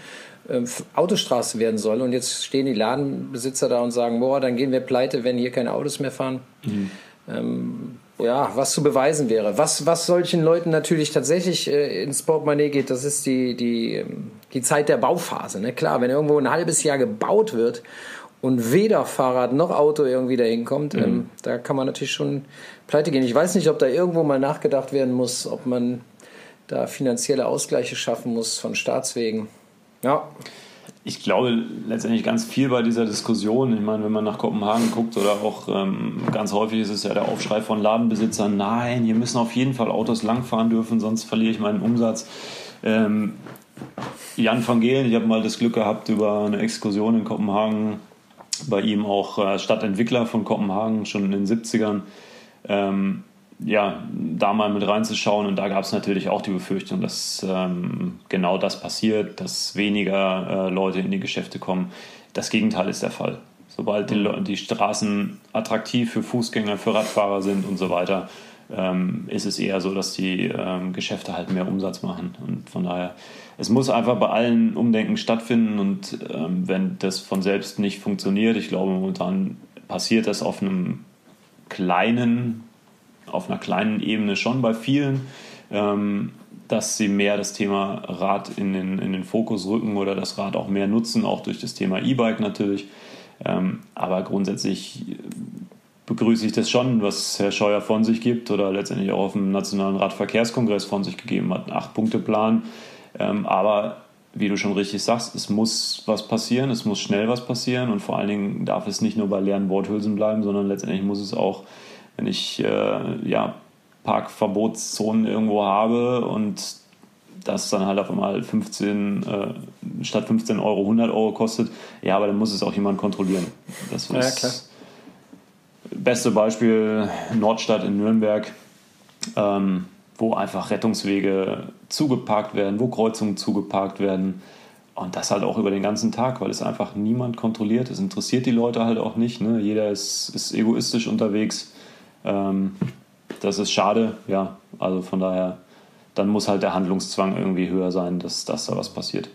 ähm, Autostraße werden soll und jetzt stehen die Ladenbesitzer da und sagen, boah, dann gehen wir pleite, wenn hier keine Autos mehr fahren. Mhm. Ähm, ja, was zu beweisen wäre. Was, was solchen Leuten natürlich tatsächlich äh, ins Portemonnaie geht, das ist die, die, ähm, die Zeit der Bauphase. Ne? Klar, wenn irgendwo ein halbes Jahr gebaut wird und weder Fahrrad noch Auto irgendwie dahin kommt, mhm. ähm, da kann man natürlich schon pleite gehen. Ich weiß nicht, ob da irgendwo mal nachgedacht werden muss, ob man da finanzielle Ausgleiche schaffen muss von Staatswegen. Ja ich glaube letztendlich ganz viel bei dieser Diskussion. Ich meine, wenn man nach Kopenhagen guckt oder auch ähm, ganz häufig ist es ja der Aufschrei von Ladenbesitzern, nein, hier müssen auf jeden Fall Autos langfahren dürfen, sonst verliere ich meinen Umsatz. Ähm, Jan van Gehlen, ich habe mal das Glück gehabt, über eine Exkursion in Kopenhagen, bei ihm auch äh, Stadtentwickler von Kopenhagen, schon in den 70ern, ähm, ja, da mal mit reinzuschauen. Und da gab es natürlich auch die Befürchtung, dass ähm, genau das passiert, dass weniger äh, Leute in die Geschäfte kommen. Das Gegenteil ist der Fall. Sobald die, die Straßen attraktiv für Fußgänger, für Radfahrer sind und so weiter, ähm, ist es eher so, dass die ähm, Geschäfte halt mehr Umsatz machen. Und von daher, es muss einfach bei allen Umdenken stattfinden. Und ähm, wenn das von selbst nicht funktioniert, ich glaube, momentan passiert das auf einem kleinen auf einer kleinen Ebene schon bei vielen, ähm, dass sie mehr das Thema Rad in den, in den Fokus rücken oder das Rad auch mehr nutzen, auch durch das Thema E-Bike natürlich. Ähm, aber grundsätzlich begrüße ich das schon, was Herr Scheuer von sich gibt oder letztendlich auch auf dem Nationalen Radverkehrskongress von sich gegeben hat, einen Acht-Punkte-Plan. Ähm, aber wie du schon richtig sagst, es muss was passieren, es muss schnell was passieren und vor allen Dingen darf es nicht nur bei leeren Worthülsen bleiben, sondern letztendlich muss es auch wenn ich äh, ja, Parkverbotszonen irgendwo habe und das dann halt auf einmal 15, äh, statt 15 Euro 100 Euro kostet, ja, aber dann muss es auch jemand kontrollieren. Das ist ja, klar. Beste Beispiel Nordstadt in Nürnberg, ähm, wo einfach Rettungswege zugeparkt werden, wo Kreuzungen zugeparkt werden. Und das halt auch über den ganzen Tag, weil es einfach niemand kontrolliert. Es interessiert die Leute halt auch nicht. Ne? Jeder ist, ist egoistisch unterwegs. Ähm, das ist schade, ja. Also von daher, dann muss halt der Handlungszwang irgendwie höher sein, dass, dass da was passiert.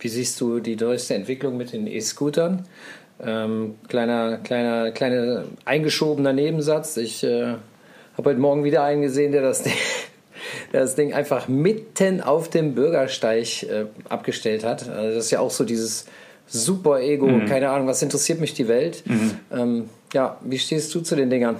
Wie siehst du die neueste Entwicklung mit den E-Scootern? Ähm, kleiner, kleiner, kleiner eingeschobener Nebensatz. Ich äh, habe heute Morgen wieder einen gesehen, der das Ding, *laughs* der das Ding einfach mitten auf dem Bürgersteig äh, abgestellt hat. Also das ist ja auch so dieses super Ego, mhm. keine Ahnung, was interessiert mich die Welt. Mhm. Ähm, ja, wie stehst du zu den Dingern?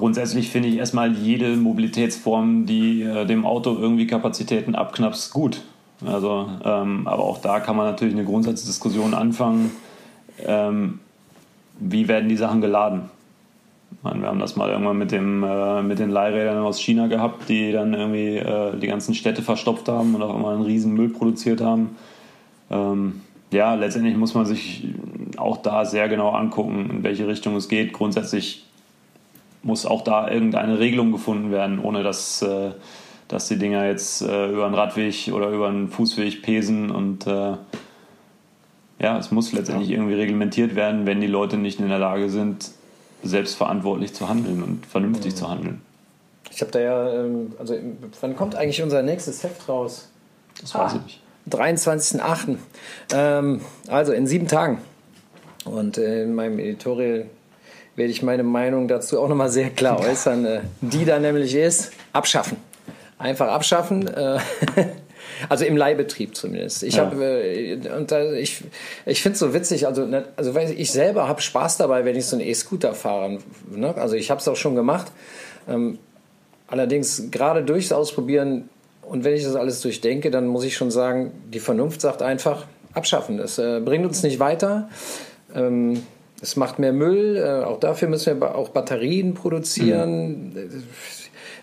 Grundsätzlich finde ich erstmal jede Mobilitätsform, die äh, dem Auto irgendwie Kapazitäten abknapst, gut. Also, ähm, aber auch da kann man natürlich eine Grundsatzdiskussion anfangen. Ähm, wie werden die Sachen geladen? Meine, wir haben das mal irgendwann mit, dem, äh, mit den Leihrädern aus China gehabt, die dann irgendwie äh, die ganzen Städte verstopft haben und auch immer einen riesen Müll produziert haben. Ähm, ja, letztendlich muss man sich auch da sehr genau angucken, in welche Richtung es geht. Grundsätzlich muss auch da irgendeine Regelung gefunden werden, ohne dass, äh, dass die Dinger jetzt äh, über einen Radweg oder über einen Fußweg pesen und äh, ja, es muss letztendlich irgendwie reglementiert werden, wenn die Leute nicht in der Lage sind, selbstverantwortlich zu handeln und vernünftig mhm. zu handeln. Ich habe da ja, ähm, also wann kommt eigentlich unser nächstes Heft raus? Das weiß ah, ich nicht. 23.08. Ähm, also in sieben Tagen. Und äh, in meinem Editorial werde ich meine Meinung dazu auch nochmal sehr klar äußern, äh, die da nämlich ist, abschaffen. Einfach abschaffen. Äh, *laughs* also im Leihbetrieb zumindest. Ich ja. habe äh, und da, ich ich finde es so witzig. Also ne, also weil ich selber habe Spaß dabei, wenn ich so einen E-Scooter fahre. Ne? Also ich habe es auch schon gemacht. Ähm, allerdings gerade durchs Ausprobieren und wenn ich das alles durchdenke, dann muss ich schon sagen, die Vernunft sagt einfach abschaffen. Das äh, bringt uns nicht weiter. Ähm, es macht mehr Müll. Äh, auch dafür müssen wir auch Batterien produzieren. Mhm.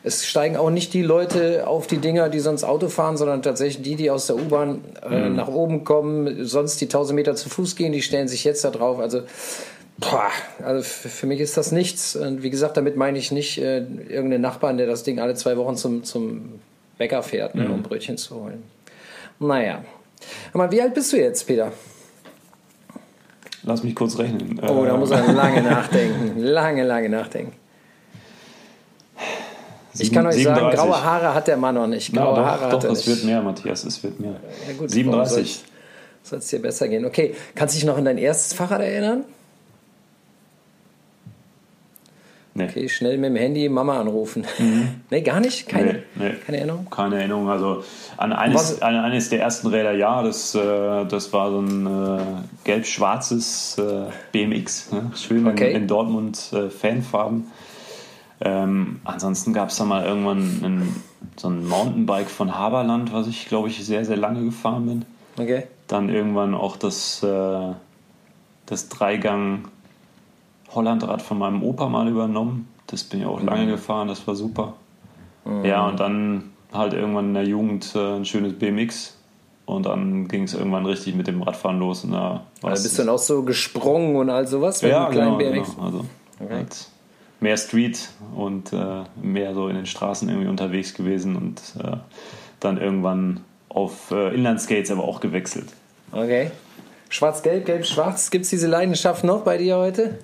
Es steigen auch nicht die Leute auf die Dinger, die sonst Auto fahren, sondern tatsächlich die, die aus der U-Bahn äh, mhm. nach oben kommen, sonst die 1000 Meter zu Fuß gehen, die stellen sich jetzt da drauf. Also, boah, also für mich ist das nichts. Und wie gesagt, damit meine ich nicht äh, irgendeinen Nachbarn, der das Ding alle zwei Wochen zum, zum Bäcker fährt, ne, mhm. um Brötchen zu holen. Naja. Aber wie alt bist du jetzt, Peter? Lass mich kurz rechnen. Oh, da muss er lange *laughs* nachdenken. Lange, lange nachdenken. ich kann euch 37. sagen, graue Haare hat der Mann noch nicht. Graue ja, doch, Haare doch, hat er es wird mehr, Matthias, es wird mehr. Ja, gut, 37. Soll es dir besser gehen. Okay, kannst du dich noch an dein erstes Fahrrad erinnern? Nee. Okay, schnell mit dem Handy Mama anrufen. Mhm. *laughs* nee, gar nicht? Keine, nee, nee. keine Erinnerung? Keine Erinnerung. Also an eines, an eines der ersten Räder, ja, das, äh, das war so ein äh, gelb-schwarzes äh, BMX. Ne? Schön okay. in, in, Dortmund äh, Fanfarben. Ähm, ansonsten gab es da mal irgendwann einen, so ein Mountainbike von Haberland, was ich, glaube ich, sehr, sehr lange gefahren bin. Okay. Dann irgendwann auch das, äh, das Dreigang Hollandrad von meinem Opa mal übernommen. Das bin ich auch lange mhm. gefahren, das war super. Mhm. Ja, und dann halt irgendwann in der Jugend äh, ein schönes BMX. Und dann ging es irgendwann richtig mit dem Radfahren los. Und da also bist du dann auch so gesprungen und all sowas mit ja, genau, BMX? Genau. Also okay. halt mehr Street und äh, mehr so in den Straßen irgendwie unterwegs gewesen und äh, dann irgendwann auf äh, Inlandskates aber auch gewechselt. Okay. Schwarz-Gelb, Gelb-Schwarz, gibt es diese Leidenschaft noch bei dir heute?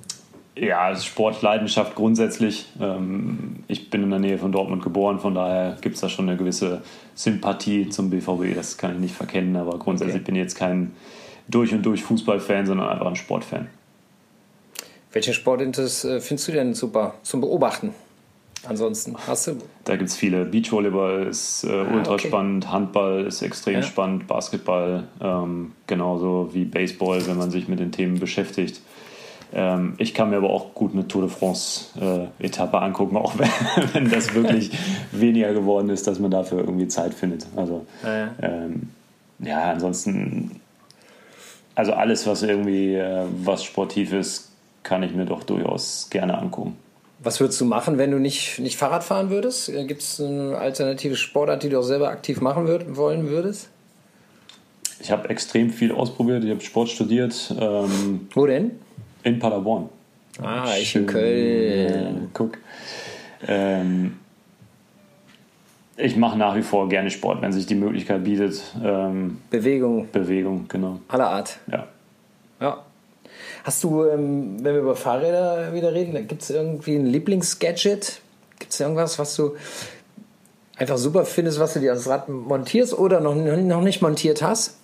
Ja, Sportleidenschaft grundsätzlich. Ähm, ich bin in der Nähe von Dortmund geboren, von daher gibt es da schon eine gewisse Sympathie zum BVB. Das kann ich nicht verkennen, aber grundsätzlich okay. bin ich jetzt kein durch und durch Fußballfan, sondern einfach ein Sportfan. Welchen Sport äh, findest du denn super zum Beobachten? Ansonsten hast du. Da gibt es viele. Beachvolleyball ist äh, ah, ultra okay. spannend, Handball ist extrem ja. spannend, Basketball ähm, genauso wie Baseball, wenn man sich mit den Themen beschäftigt. Ähm, ich kann mir aber auch gut eine Tour de France-Etappe äh, angucken, auch *laughs* wenn, wenn das wirklich *laughs* weniger geworden ist, dass man dafür irgendwie Zeit findet. Also ja, ja. Ähm, ja ansonsten, also alles, was irgendwie äh, was sportiv ist, kann ich mir doch durchaus gerne angucken. Was würdest du machen, wenn du nicht, nicht Fahrrad fahren würdest? Äh, Gibt es eine alternative Sportart, die du auch selber aktiv machen würd, wollen würdest? Ich habe extrem viel ausprobiert. Ich habe Sport studiert. Ähm, Wo denn? In Paderborn. Ah, ich in Köln. guck. Ähm, ich mache nach wie vor gerne Sport, wenn sich die Möglichkeit bietet. Ähm, Bewegung. Bewegung, genau. Aller Art. Ja. Ja. Hast du, ähm, wenn wir über Fahrräder wieder reden, gibt es irgendwie ein Lieblingsgadget? Gibt es irgendwas, was du einfach super findest, was du dir ans Rad montierst oder noch, noch nicht montiert hast?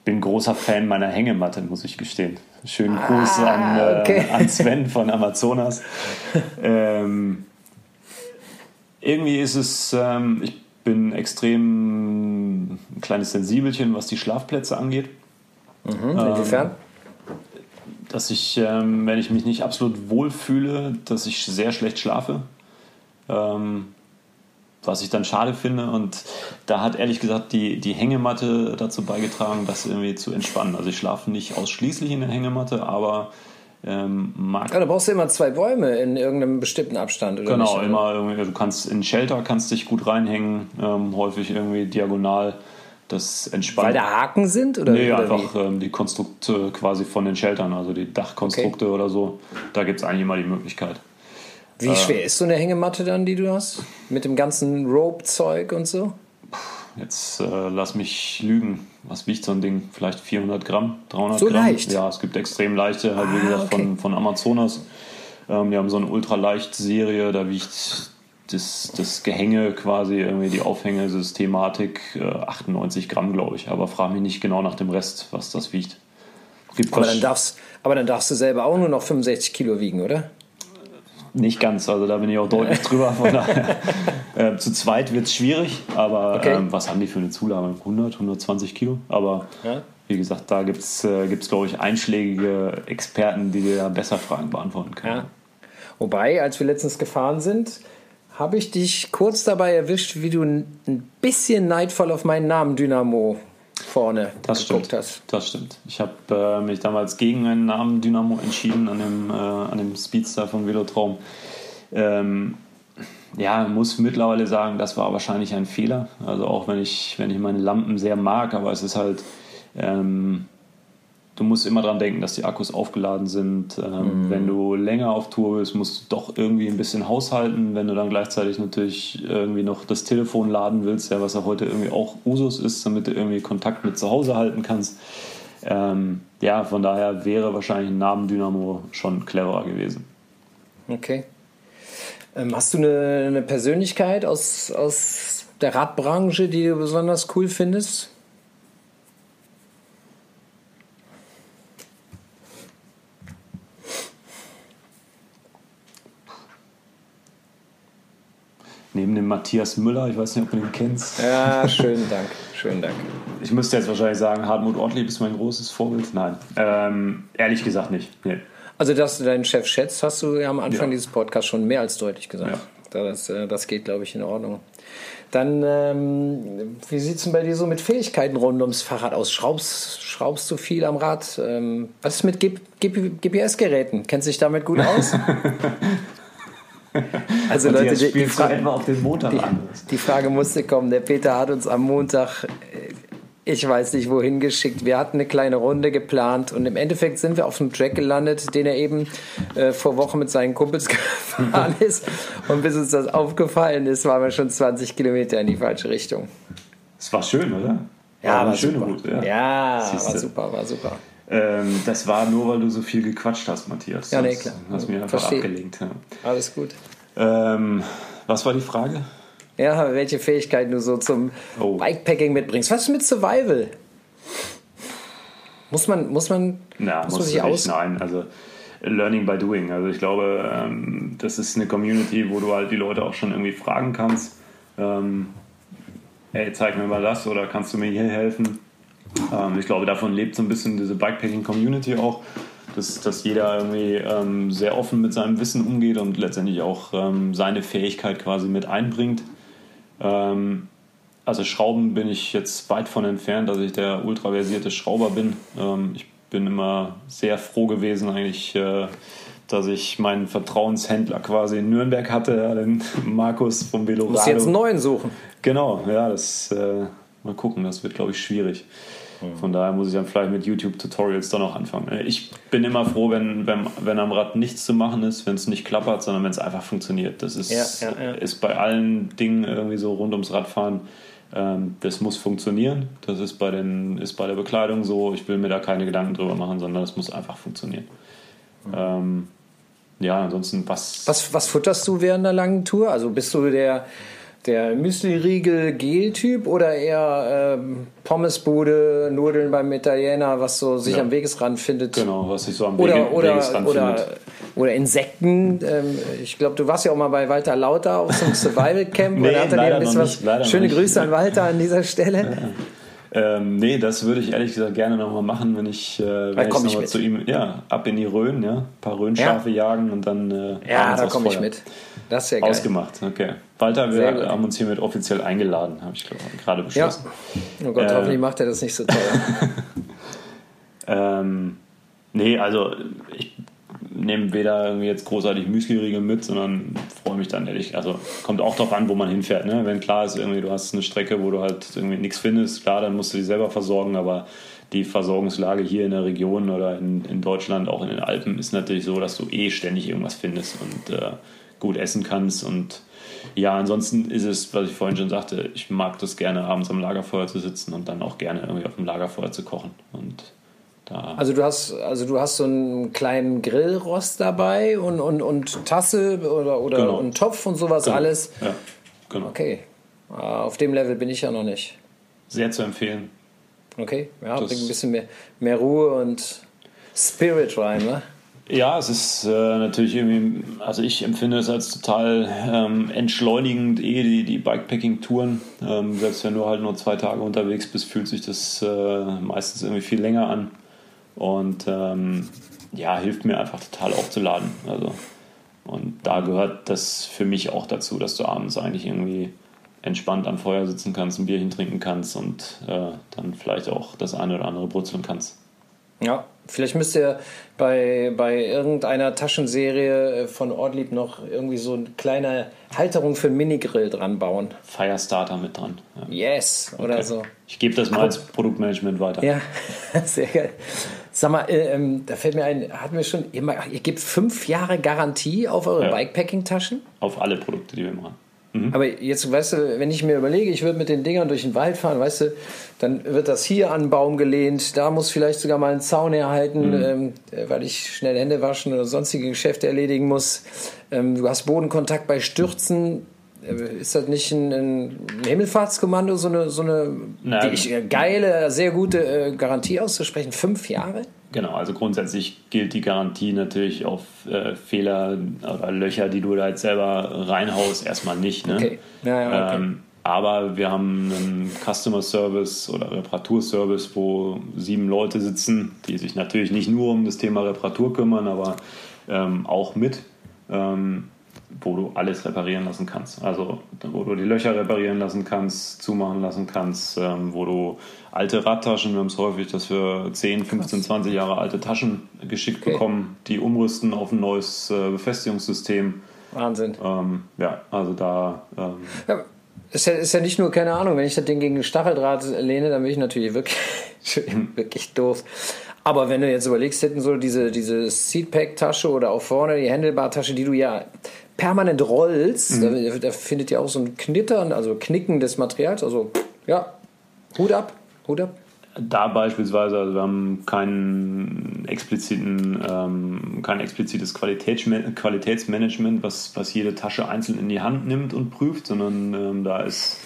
Ich bin großer Fan meiner Hängematte, muss ich gestehen. Schönen Gruß ah, an, okay. äh, an, Sven von Amazonas. ähm, irgendwie ist es, ähm, ich bin extrem ein kleines Sensibelchen, was die Schlafplätze angeht. Mhm, inwiefern? Ähm, dass ich, ähm, wenn ich mich nicht absolut wohlfühle, dass ich sehr schlecht schlafe. Ähm, was ich dann schade finde. Und da hat ehrlich gesagt die, die Hängematte dazu beigetragen, das irgendwie zu entspannen. Also ich schlafe nicht ausschließlich in der Hängematte, aber ähm, mag. Ja, da brauchst du immer zwei Bäume in irgendeinem bestimmten Abstand, oder? Genau, nicht, immer irgendwie, du kannst in Shelter kannst dich gut reinhängen, ähm, häufig irgendwie diagonal. Das entspannt. Weil da Haken sind? Oder, nee, oder einfach ähm, die Konstrukte quasi von den Sheltern, also die Dachkonstrukte okay. oder so. Da gibt es eigentlich immer die Möglichkeit. Wie äh, schwer ist so eine Hängematte dann, die du hast? Mit dem ganzen Rope-Zeug und so? Jetzt äh, lass mich lügen. Was wiegt so ein Ding? Vielleicht 400 Gramm, 300 so Gramm? So leicht? Ja, es gibt extrem leichte, halt wie ah, gesagt okay. von, von Amazonas. Ähm, die haben so eine ultraleicht-Serie, da wiegt das, das Gehänge quasi, irgendwie die Aufhängesystematik äh, 98 Gramm, glaube ich. Aber frage mich nicht genau nach dem Rest, was das wiegt. Gibt aber, dann darfst, aber dann darfst du selber auch nur noch 65 Kilo wiegen, oder? Nicht ganz, also da bin ich auch deutlich drüber. Von daher, *laughs* äh, zu zweit wird es schwierig, aber okay. ähm, was haben die für eine Zulage? 100, 120 Kilo? Aber ja. wie gesagt, da gibt es, äh, glaube ich, einschlägige Experten, die dir besser Fragen beantworten können. Ja. Wobei, als wir letztens gefahren sind, habe ich dich kurz dabei erwischt, wie du ein bisschen neidvoll auf meinen Namen Dynamo vorne das geguckt stimmt. hast. Das stimmt. Ich habe äh, mich damals gegen einen Namen Dynamo entschieden an dem, äh, an dem Speedster von Velotraum. Ähm, ja, muss mittlerweile sagen, das war wahrscheinlich ein Fehler. Also auch wenn ich, wenn ich meine Lampen sehr mag, aber es ist halt ähm, du musst immer dran denken, dass die Akkus aufgeladen sind. Ähm, mhm. Wenn du länger auf Tour bist, musst du doch irgendwie ein bisschen haushalten. Wenn du dann gleichzeitig natürlich irgendwie noch das Telefon laden willst, ja, was ja heute irgendwie auch Usus ist, damit du irgendwie Kontakt mit zu Hause halten kannst. Ähm, ja, von daher wäre wahrscheinlich ein Namen Dynamo schon cleverer gewesen. Okay. Ähm, hast du eine, eine Persönlichkeit aus, aus der Radbranche, die du besonders cool findest? Neben dem Matthias Müller. Ich weiß nicht, ob du den kennst. Ja, schönen Dank. Schönen Dank. Ich müsste jetzt wahrscheinlich sagen, Hartmut Ortlieb ist mein großes Vorbild. Nein, ähm, ehrlich gesagt nicht. Nee. Also, dass du deinen Chef schätzt, hast du ja am Anfang ja. dieses Podcasts schon mehr als deutlich gesagt. Ja. Das, äh, das geht, glaube ich, in Ordnung. Dann, ähm, wie sieht es denn bei dir so mit Fähigkeiten rund ums Fahrrad aus? Schraubst, schraubst du viel am Rad? Ähm, was ist mit GPS-Geräten? Kennst du dich damit gut aus? *laughs* *laughs* Also Und Leute, die, die, Fra auf den Montag die, an. die Frage musste kommen. Der Peter hat uns am Montag, äh, ich weiß nicht wohin geschickt. Wir hatten eine kleine Runde geplant und im Endeffekt sind wir auf einem Track gelandet, den er eben äh, vor Wochen mit seinen Kumpels *laughs* gefahren *laughs* ist. Und bis uns das aufgefallen ist, waren wir schon 20 Kilometer in die falsche Richtung. Es war schön, oder? Ja, war, war schöne super. Route. Ja, ja war super, war super. Ähm, das war nur, weil du so viel gequatscht hast, Matthias. Ja, nee, klar. Du hast mir einfach Versteh. abgelenkt. Ja. Alles gut. Ähm, was war die Frage? Ja, welche Fähigkeiten du so zum oh. Bikepacking mitbringst. Was ist mit Survival? Muss man, muss man, Na, muss man sich aus? Nein, also Learning by Doing. Also ich glaube, ähm, das ist eine Community, wo du halt die Leute auch schon irgendwie fragen kannst. Ähm, hey, zeig mir mal das oder kannst du mir hier helfen? Ähm, ich glaube, davon lebt so ein bisschen diese Bikepacking-Community auch, dass, dass jeder irgendwie ähm, sehr offen mit seinem Wissen umgeht und letztendlich auch ähm, seine Fähigkeit quasi mit einbringt. Ähm, also Schrauben bin ich jetzt weit von entfernt, dass ich der ultraversierte Schrauber bin. Ähm, ich bin immer sehr froh gewesen eigentlich, äh, dass ich meinen Vertrauenshändler quasi in Nürnberg hatte, den Markus vom Velorado. Du musst jetzt einen neuen suchen. Genau, ja, das äh, mal gucken, das wird glaube ich schwierig. Von daher muss ich dann vielleicht mit YouTube-Tutorials dann auch anfangen. Ich bin immer froh, wenn, wenn, wenn am Rad nichts zu machen ist, wenn es nicht klappert, sondern wenn es einfach funktioniert. Das ist, ja, ja, ja. ist bei allen Dingen irgendwie so rund ums Radfahren. Ähm, das muss funktionieren. Das ist bei, den, ist bei der Bekleidung so. Ich will mir da keine Gedanken drüber machen, sondern es muss einfach funktionieren. Mhm. Ähm, ja, ansonsten was. Was, was futterst du während der langen Tour? Also bist du der der Müsli-Riegel-Gel-Typ oder eher ähm, Pommesbude, Nudeln beim Italiener, was so sich ja. am Wegesrand findet? Genau, was sich so am oder, Wegesrand oder, findet. oder Insekten. Ähm, ich glaube, du warst ja auch mal bei Walter Lauter auf so einem *laughs* Survival Camp. nee, da hat er dir ein bisschen was. Schöne Grüße an Walter an dieser Stelle. Ja. Ähm, nee, das würde ich ehrlich gesagt gerne nochmal machen, wenn ich, äh, wenn ich nochmal zu ihm, ja, ab in die Rhön, ja, ein paar Rhönschafe ja. jagen und dann. Äh, ja, da komme ich mit. Das ist ja geil. Ausgemacht, okay. Walter, wir haben uns hiermit offiziell eingeladen, habe ich gerade beschlossen. Ja. Oh Gott, äh, hoffentlich macht er das nicht so teuer. *laughs* ähm, nee, also ich nehme weder irgendwie jetzt großartig Müsli-Riegel mit, sondern freue mich dann ehrlich. Also kommt auch darauf an, wo man hinfährt. Ne? Wenn klar ist, irgendwie du hast eine Strecke, wo du halt irgendwie nichts findest, klar, dann musst du die selber versorgen, aber die Versorgungslage hier in der Region oder in, in Deutschland, auch in den Alpen, ist natürlich so, dass du eh ständig irgendwas findest und äh, gut essen kannst. Und ja, ansonsten ist es, was ich vorhin schon sagte, ich mag das gerne, abends am Lagerfeuer zu sitzen und dann auch gerne irgendwie auf dem Lagerfeuer zu kochen. Und da also du hast, also du hast so einen kleinen Grillrost dabei und, und, und Tasse oder, oder genau. und Topf und sowas genau. alles. Ja, genau. Okay. Ah, auf dem Level bin ich ja noch nicht. Sehr zu empfehlen. Okay, ja, das bringt ein bisschen mehr, mehr Ruhe und Spirit rein, ne? Ja, es ist äh, natürlich irgendwie, also ich empfinde es als total ähm, entschleunigend, eh die, die Bikepacking-Touren. Ähm, selbst wenn du halt nur zwei Tage unterwegs bist, fühlt sich das äh, meistens irgendwie viel länger an. Und ähm, ja, hilft mir einfach total aufzuladen. Also, und da gehört das für mich auch dazu, dass du abends eigentlich irgendwie entspannt am Feuer sitzen kannst, ein Bierchen trinken kannst und äh, dann vielleicht auch das eine oder andere brutzeln kannst. Ja, vielleicht müsst ihr bei, bei irgendeiner Taschenserie von Ortlieb noch irgendwie so eine kleine Halterung für einen Minigrill dran bauen. Firestarter mit dran. Ja. Yes, oder okay. so. Ich gebe das mal Aber, als Produktmanagement weiter. Ja, *laughs* sehr geil. Sag mal, äh, ähm, da fällt mir ein, hatten wir schon, ihr, ihr gebt fünf Jahre Garantie auf eure ja. Bikepacking-Taschen? Auf alle Produkte, die wir machen. Mhm. Aber jetzt, weißt du, wenn ich mir überlege, ich würde mit den Dingern durch den Wald fahren, weißt du, dann wird das hier an einen Baum gelehnt, da muss vielleicht sogar mal ein Zaun herhalten, mhm. ähm, weil ich schnell Hände waschen oder sonstige Geschäfte erledigen muss. Ähm, du hast Bodenkontakt bei Stürzen. Äh, ist das nicht ein, ein Himmelfahrtskommando, so eine, so eine ich, äh, geile, sehr gute äh, Garantie auszusprechen? Fünf Jahre? Genau, also grundsätzlich gilt die Garantie natürlich auf äh, Fehler oder Löcher, die du da jetzt selber reinhaust, erstmal nicht. Ne? Okay. Ja, ja, okay. Ähm, aber wir haben einen Customer Service oder Reparaturservice, wo sieben Leute sitzen, die sich natürlich nicht nur um das Thema Reparatur kümmern, aber ähm, auch mit. Ähm, wo du alles reparieren lassen kannst. Also wo du die Löcher reparieren lassen kannst, zumachen lassen kannst, ähm, wo du alte Radtaschen, wir haben es häufig, dass wir 10, 15, 20 Jahre alte Taschen geschickt okay. bekommen, die umrüsten auf ein neues äh, Befestigungssystem. Wahnsinn. Ähm, ja, also da. Ähm, ja, ist ja, ist ja nicht nur, keine Ahnung, wenn ich das Ding gegen Stacheldraht lehne, dann bin ich natürlich wirklich, *laughs* wirklich doof. Aber wenn du jetzt überlegst, hätten so diese, diese Seatpack-Tasche oder auch vorne die Handelbar-Tasche, die du ja permanent rollst, mhm. da, da, findet ja auch so ein Knittern, also Knicken des Materials. Also ja, Hut ab, Hut ab. Da beispielsweise, also wir haben keinen expliziten, ähm, kein explizites Qualitätsmanagement, was, was jede Tasche einzeln in die Hand nimmt und prüft, sondern ähm, da ist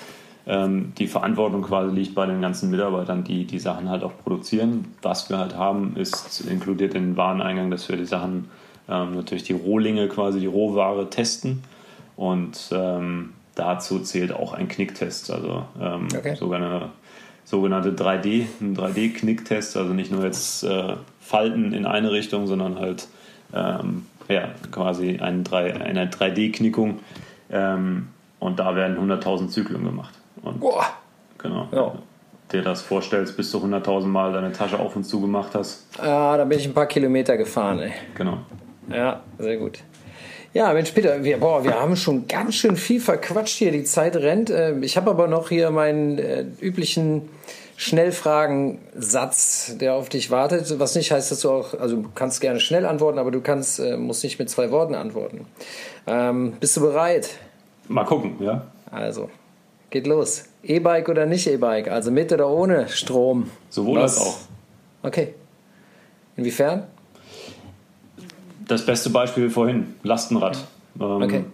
ähm, die Verantwortung quasi liegt bei den ganzen Mitarbeitern, die die Sachen halt auch produzieren. Was wir halt haben, ist inkludiert in den Wareneingang, dass wir die Sachen ähm, natürlich die Rohlinge, quasi die Rohware testen. Und ähm, dazu zählt auch ein Knicktest, also ähm, okay. sogenannte, sogenannte 3D, ein 3D-Knicktest, also nicht nur jetzt äh, Falten in eine Richtung, sondern halt ähm, ja, quasi ein 3, eine 3D-Knickung. Ähm, und da werden 100.000 Zyklen gemacht. Und, Boah. Genau. Ja dir das vorstellst, bis du 100.000 Mal deine Tasche auf und zu gemacht hast. Ja, da bin ich ein paar Kilometer gefahren, ey. Genau. Ja, sehr gut. Ja, Mensch, Peter, wir, boah, wir haben schon ganz schön viel verquatscht hier. Die Zeit rennt. Ähm, ich habe aber noch hier meinen äh, üblichen Schnellfragensatz, der auf dich wartet. Was nicht heißt, dass du auch, also du kannst gerne schnell antworten, aber du kannst, äh, musst nicht mit zwei Worten antworten. Ähm, bist du bereit? Mal gucken, ja. Also, geht los. E-Bike oder nicht E-Bike? Also mit oder ohne Strom? Sowohl Was? als auch. Okay. Inwiefern? das beste Beispiel vorhin, Lastenrad. Ähm, okay.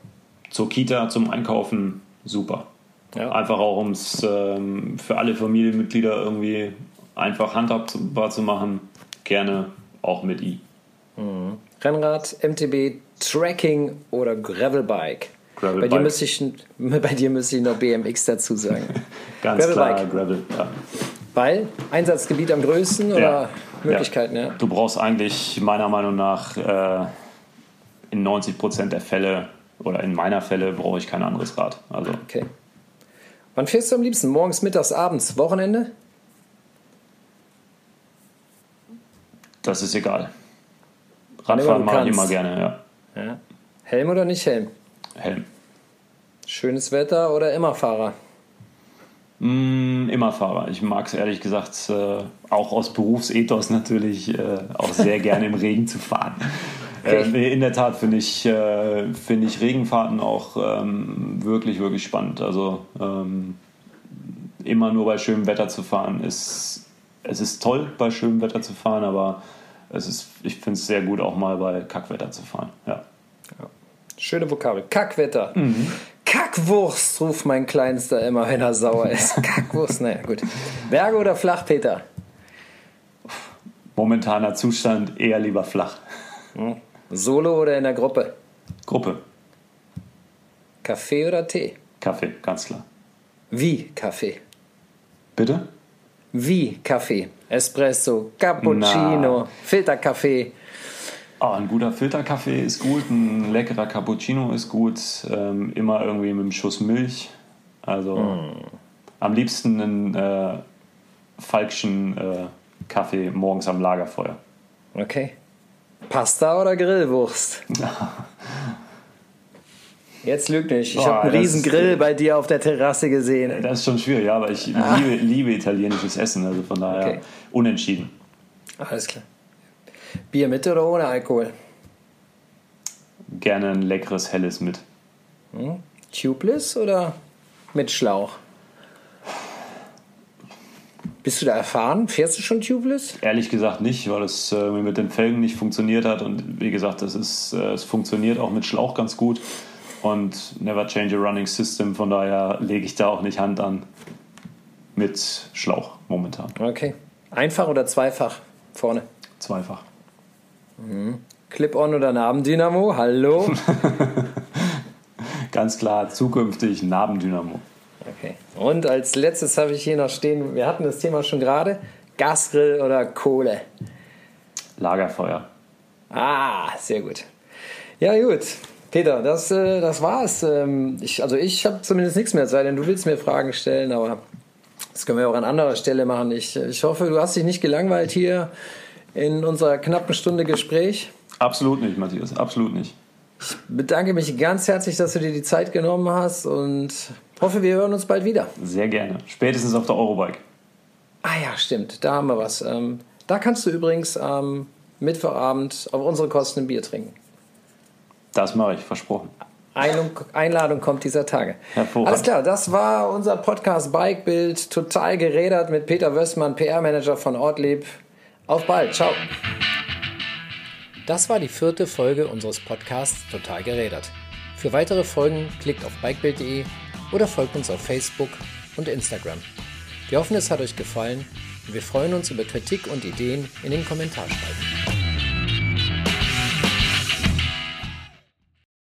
Zur Kita, zum Einkaufen, super. Ja. Einfach auch, um es ähm, für alle Familienmitglieder irgendwie einfach handhabbar zu machen, gerne auch mit i. Mhm. Rennrad, MTB, Trekking oder Gravelbike? Gravelbike. Bei dir müsste ich, *laughs* bei dir müsste ich noch BMX dazu sagen. *laughs* Ganz klar, Gravelbike. Gravel. Ja. Weil Einsatzgebiet am größten oder Ja. Möglichkeiten, ja. Du brauchst eigentlich meiner Meinung nach äh, in 90 Prozent der Fälle oder in meiner Fälle brauche ich kein anderes Rad. Also Okay. Wann fährst du am liebsten? Morgens, mittags, abends, Wochenende? das ist egal. Radfahren mache ich immer gerne, ja. Ja. Helm oder nicht Helm? Helm. Schönes Wetter oder immer Fahrer? Mm, immer Fahrer. Ich mag es ehrlich gesagt äh, auch aus Berufsethos natürlich äh, auch sehr *laughs* gerne im Regen zu fahren. Äh, in der Tat finde ich, äh, finde ich Regenfahrten auch ähm, wirklich, wirklich spannend. Also ähm, immer nur bei schönem Wetter zu fahren ist, es ist toll bei schönem Wetter zu fahren, aber es ist, ich finde es sehr gut auch mal bei Kackwetter zu fahren. Ja. Schöne Vokabel. Kackwetter. Kackwurst, ruft mein Kleinster immer, wenn er sauer ist. *laughs* Kackwurst, naja, gut. Berge oder flach, Peter? Momentaner Zustand eher lieber flach. Solo oder in der Gruppe? Gruppe, Kaffee oder Tee? Kaffee, ganz klar. Wie Kaffee? Bitte? Wie Kaffee? Espresso, Cappuccino, Na. Filterkaffee. Ah, ein guter Filterkaffee ist gut, ein leckerer Cappuccino ist gut, ähm, immer irgendwie mit einem Schuss Milch. Also am liebsten einen äh, falschen äh, Kaffee morgens am Lagerfeuer. Okay. Pasta oder Grillwurst? *laughs* Jetzt lügt nicht. Ich Oh, habe einen riesen Grill bei dir auf der Terrasse gesehen. Das ist schon schwierig, ja, aber ich liebe, liebe italienisches Essen, also von daher Okay. unentschieden. Alles klar. Bier mit oder ohne Alkohol? Gerne ein leckeres Helles mit. Tubeless oder mit Schlauch? Bist du da erfahren? Fährst du schon Tubeless? Ehrlich gesagt nicht, weil es äh, mit den Felgen nicht funktioniert hat. Und wie gesagt, das ist, äh, es funktioniert auch mit Schlauch ganz gut. Und never change a running system. Von daher lege ich da auch nicht Hand an mit Schlauch momentan. Okay. Einfach oder zweifach vorne? Zweifach. Clip-on oder Nabendynamo? Hallo? *laughs* Ganz klar, zukünftig Nabendynamo. Okay. Und als letztes habe ich hier noch stehen, wir hatten das Thema schon gerade, Gasgrill oder Kohle? Lagerfeuer. Ah, sehr gut. Ja, gut. Peter, das, äh, das war's. Ähm, ich, also ich habe zumindest nichts mehr, es sei denn, du willst mir Fragen stellen, aber das können wir auch an anderer Stelle machen. Ich, ich hoffe, du hast dich nicht gelangweilt hier in unserer knappen Stunde Gespräch. Absolut nicht, Matthias. Absolut nicht. Bedanke mich ganz herzlich, dass du dir die Zeit genommen hast und hoffe, wir hören uns bald wieder. Sehr gerne. Spätestens auf der Eurobike. Ah ja, stimmt, da haben wir was. Ähm, da kannst du übrigens am Mittwochabend auf unsere Kosten ein Bier trinken. Das mache ich, versprochen. Einladung, Einladung kommt dieser Tage. Hervorragend. Alles klar, das war unser Podcast Bikebild, total gerädert mit Peter Wössmann, PR-Manager von Ortlieb. Auf bald, ciao. Das war die vierte Folge unseres Podcasts Total gerädert. Für weitere Folgen klickt auf bikebild.de oder folgt uns auf Facebook und Instagram. Wir hoffen, es hat euch gefallen und wir freuen uns über Kritik und Ideen in den Kommentarspalten.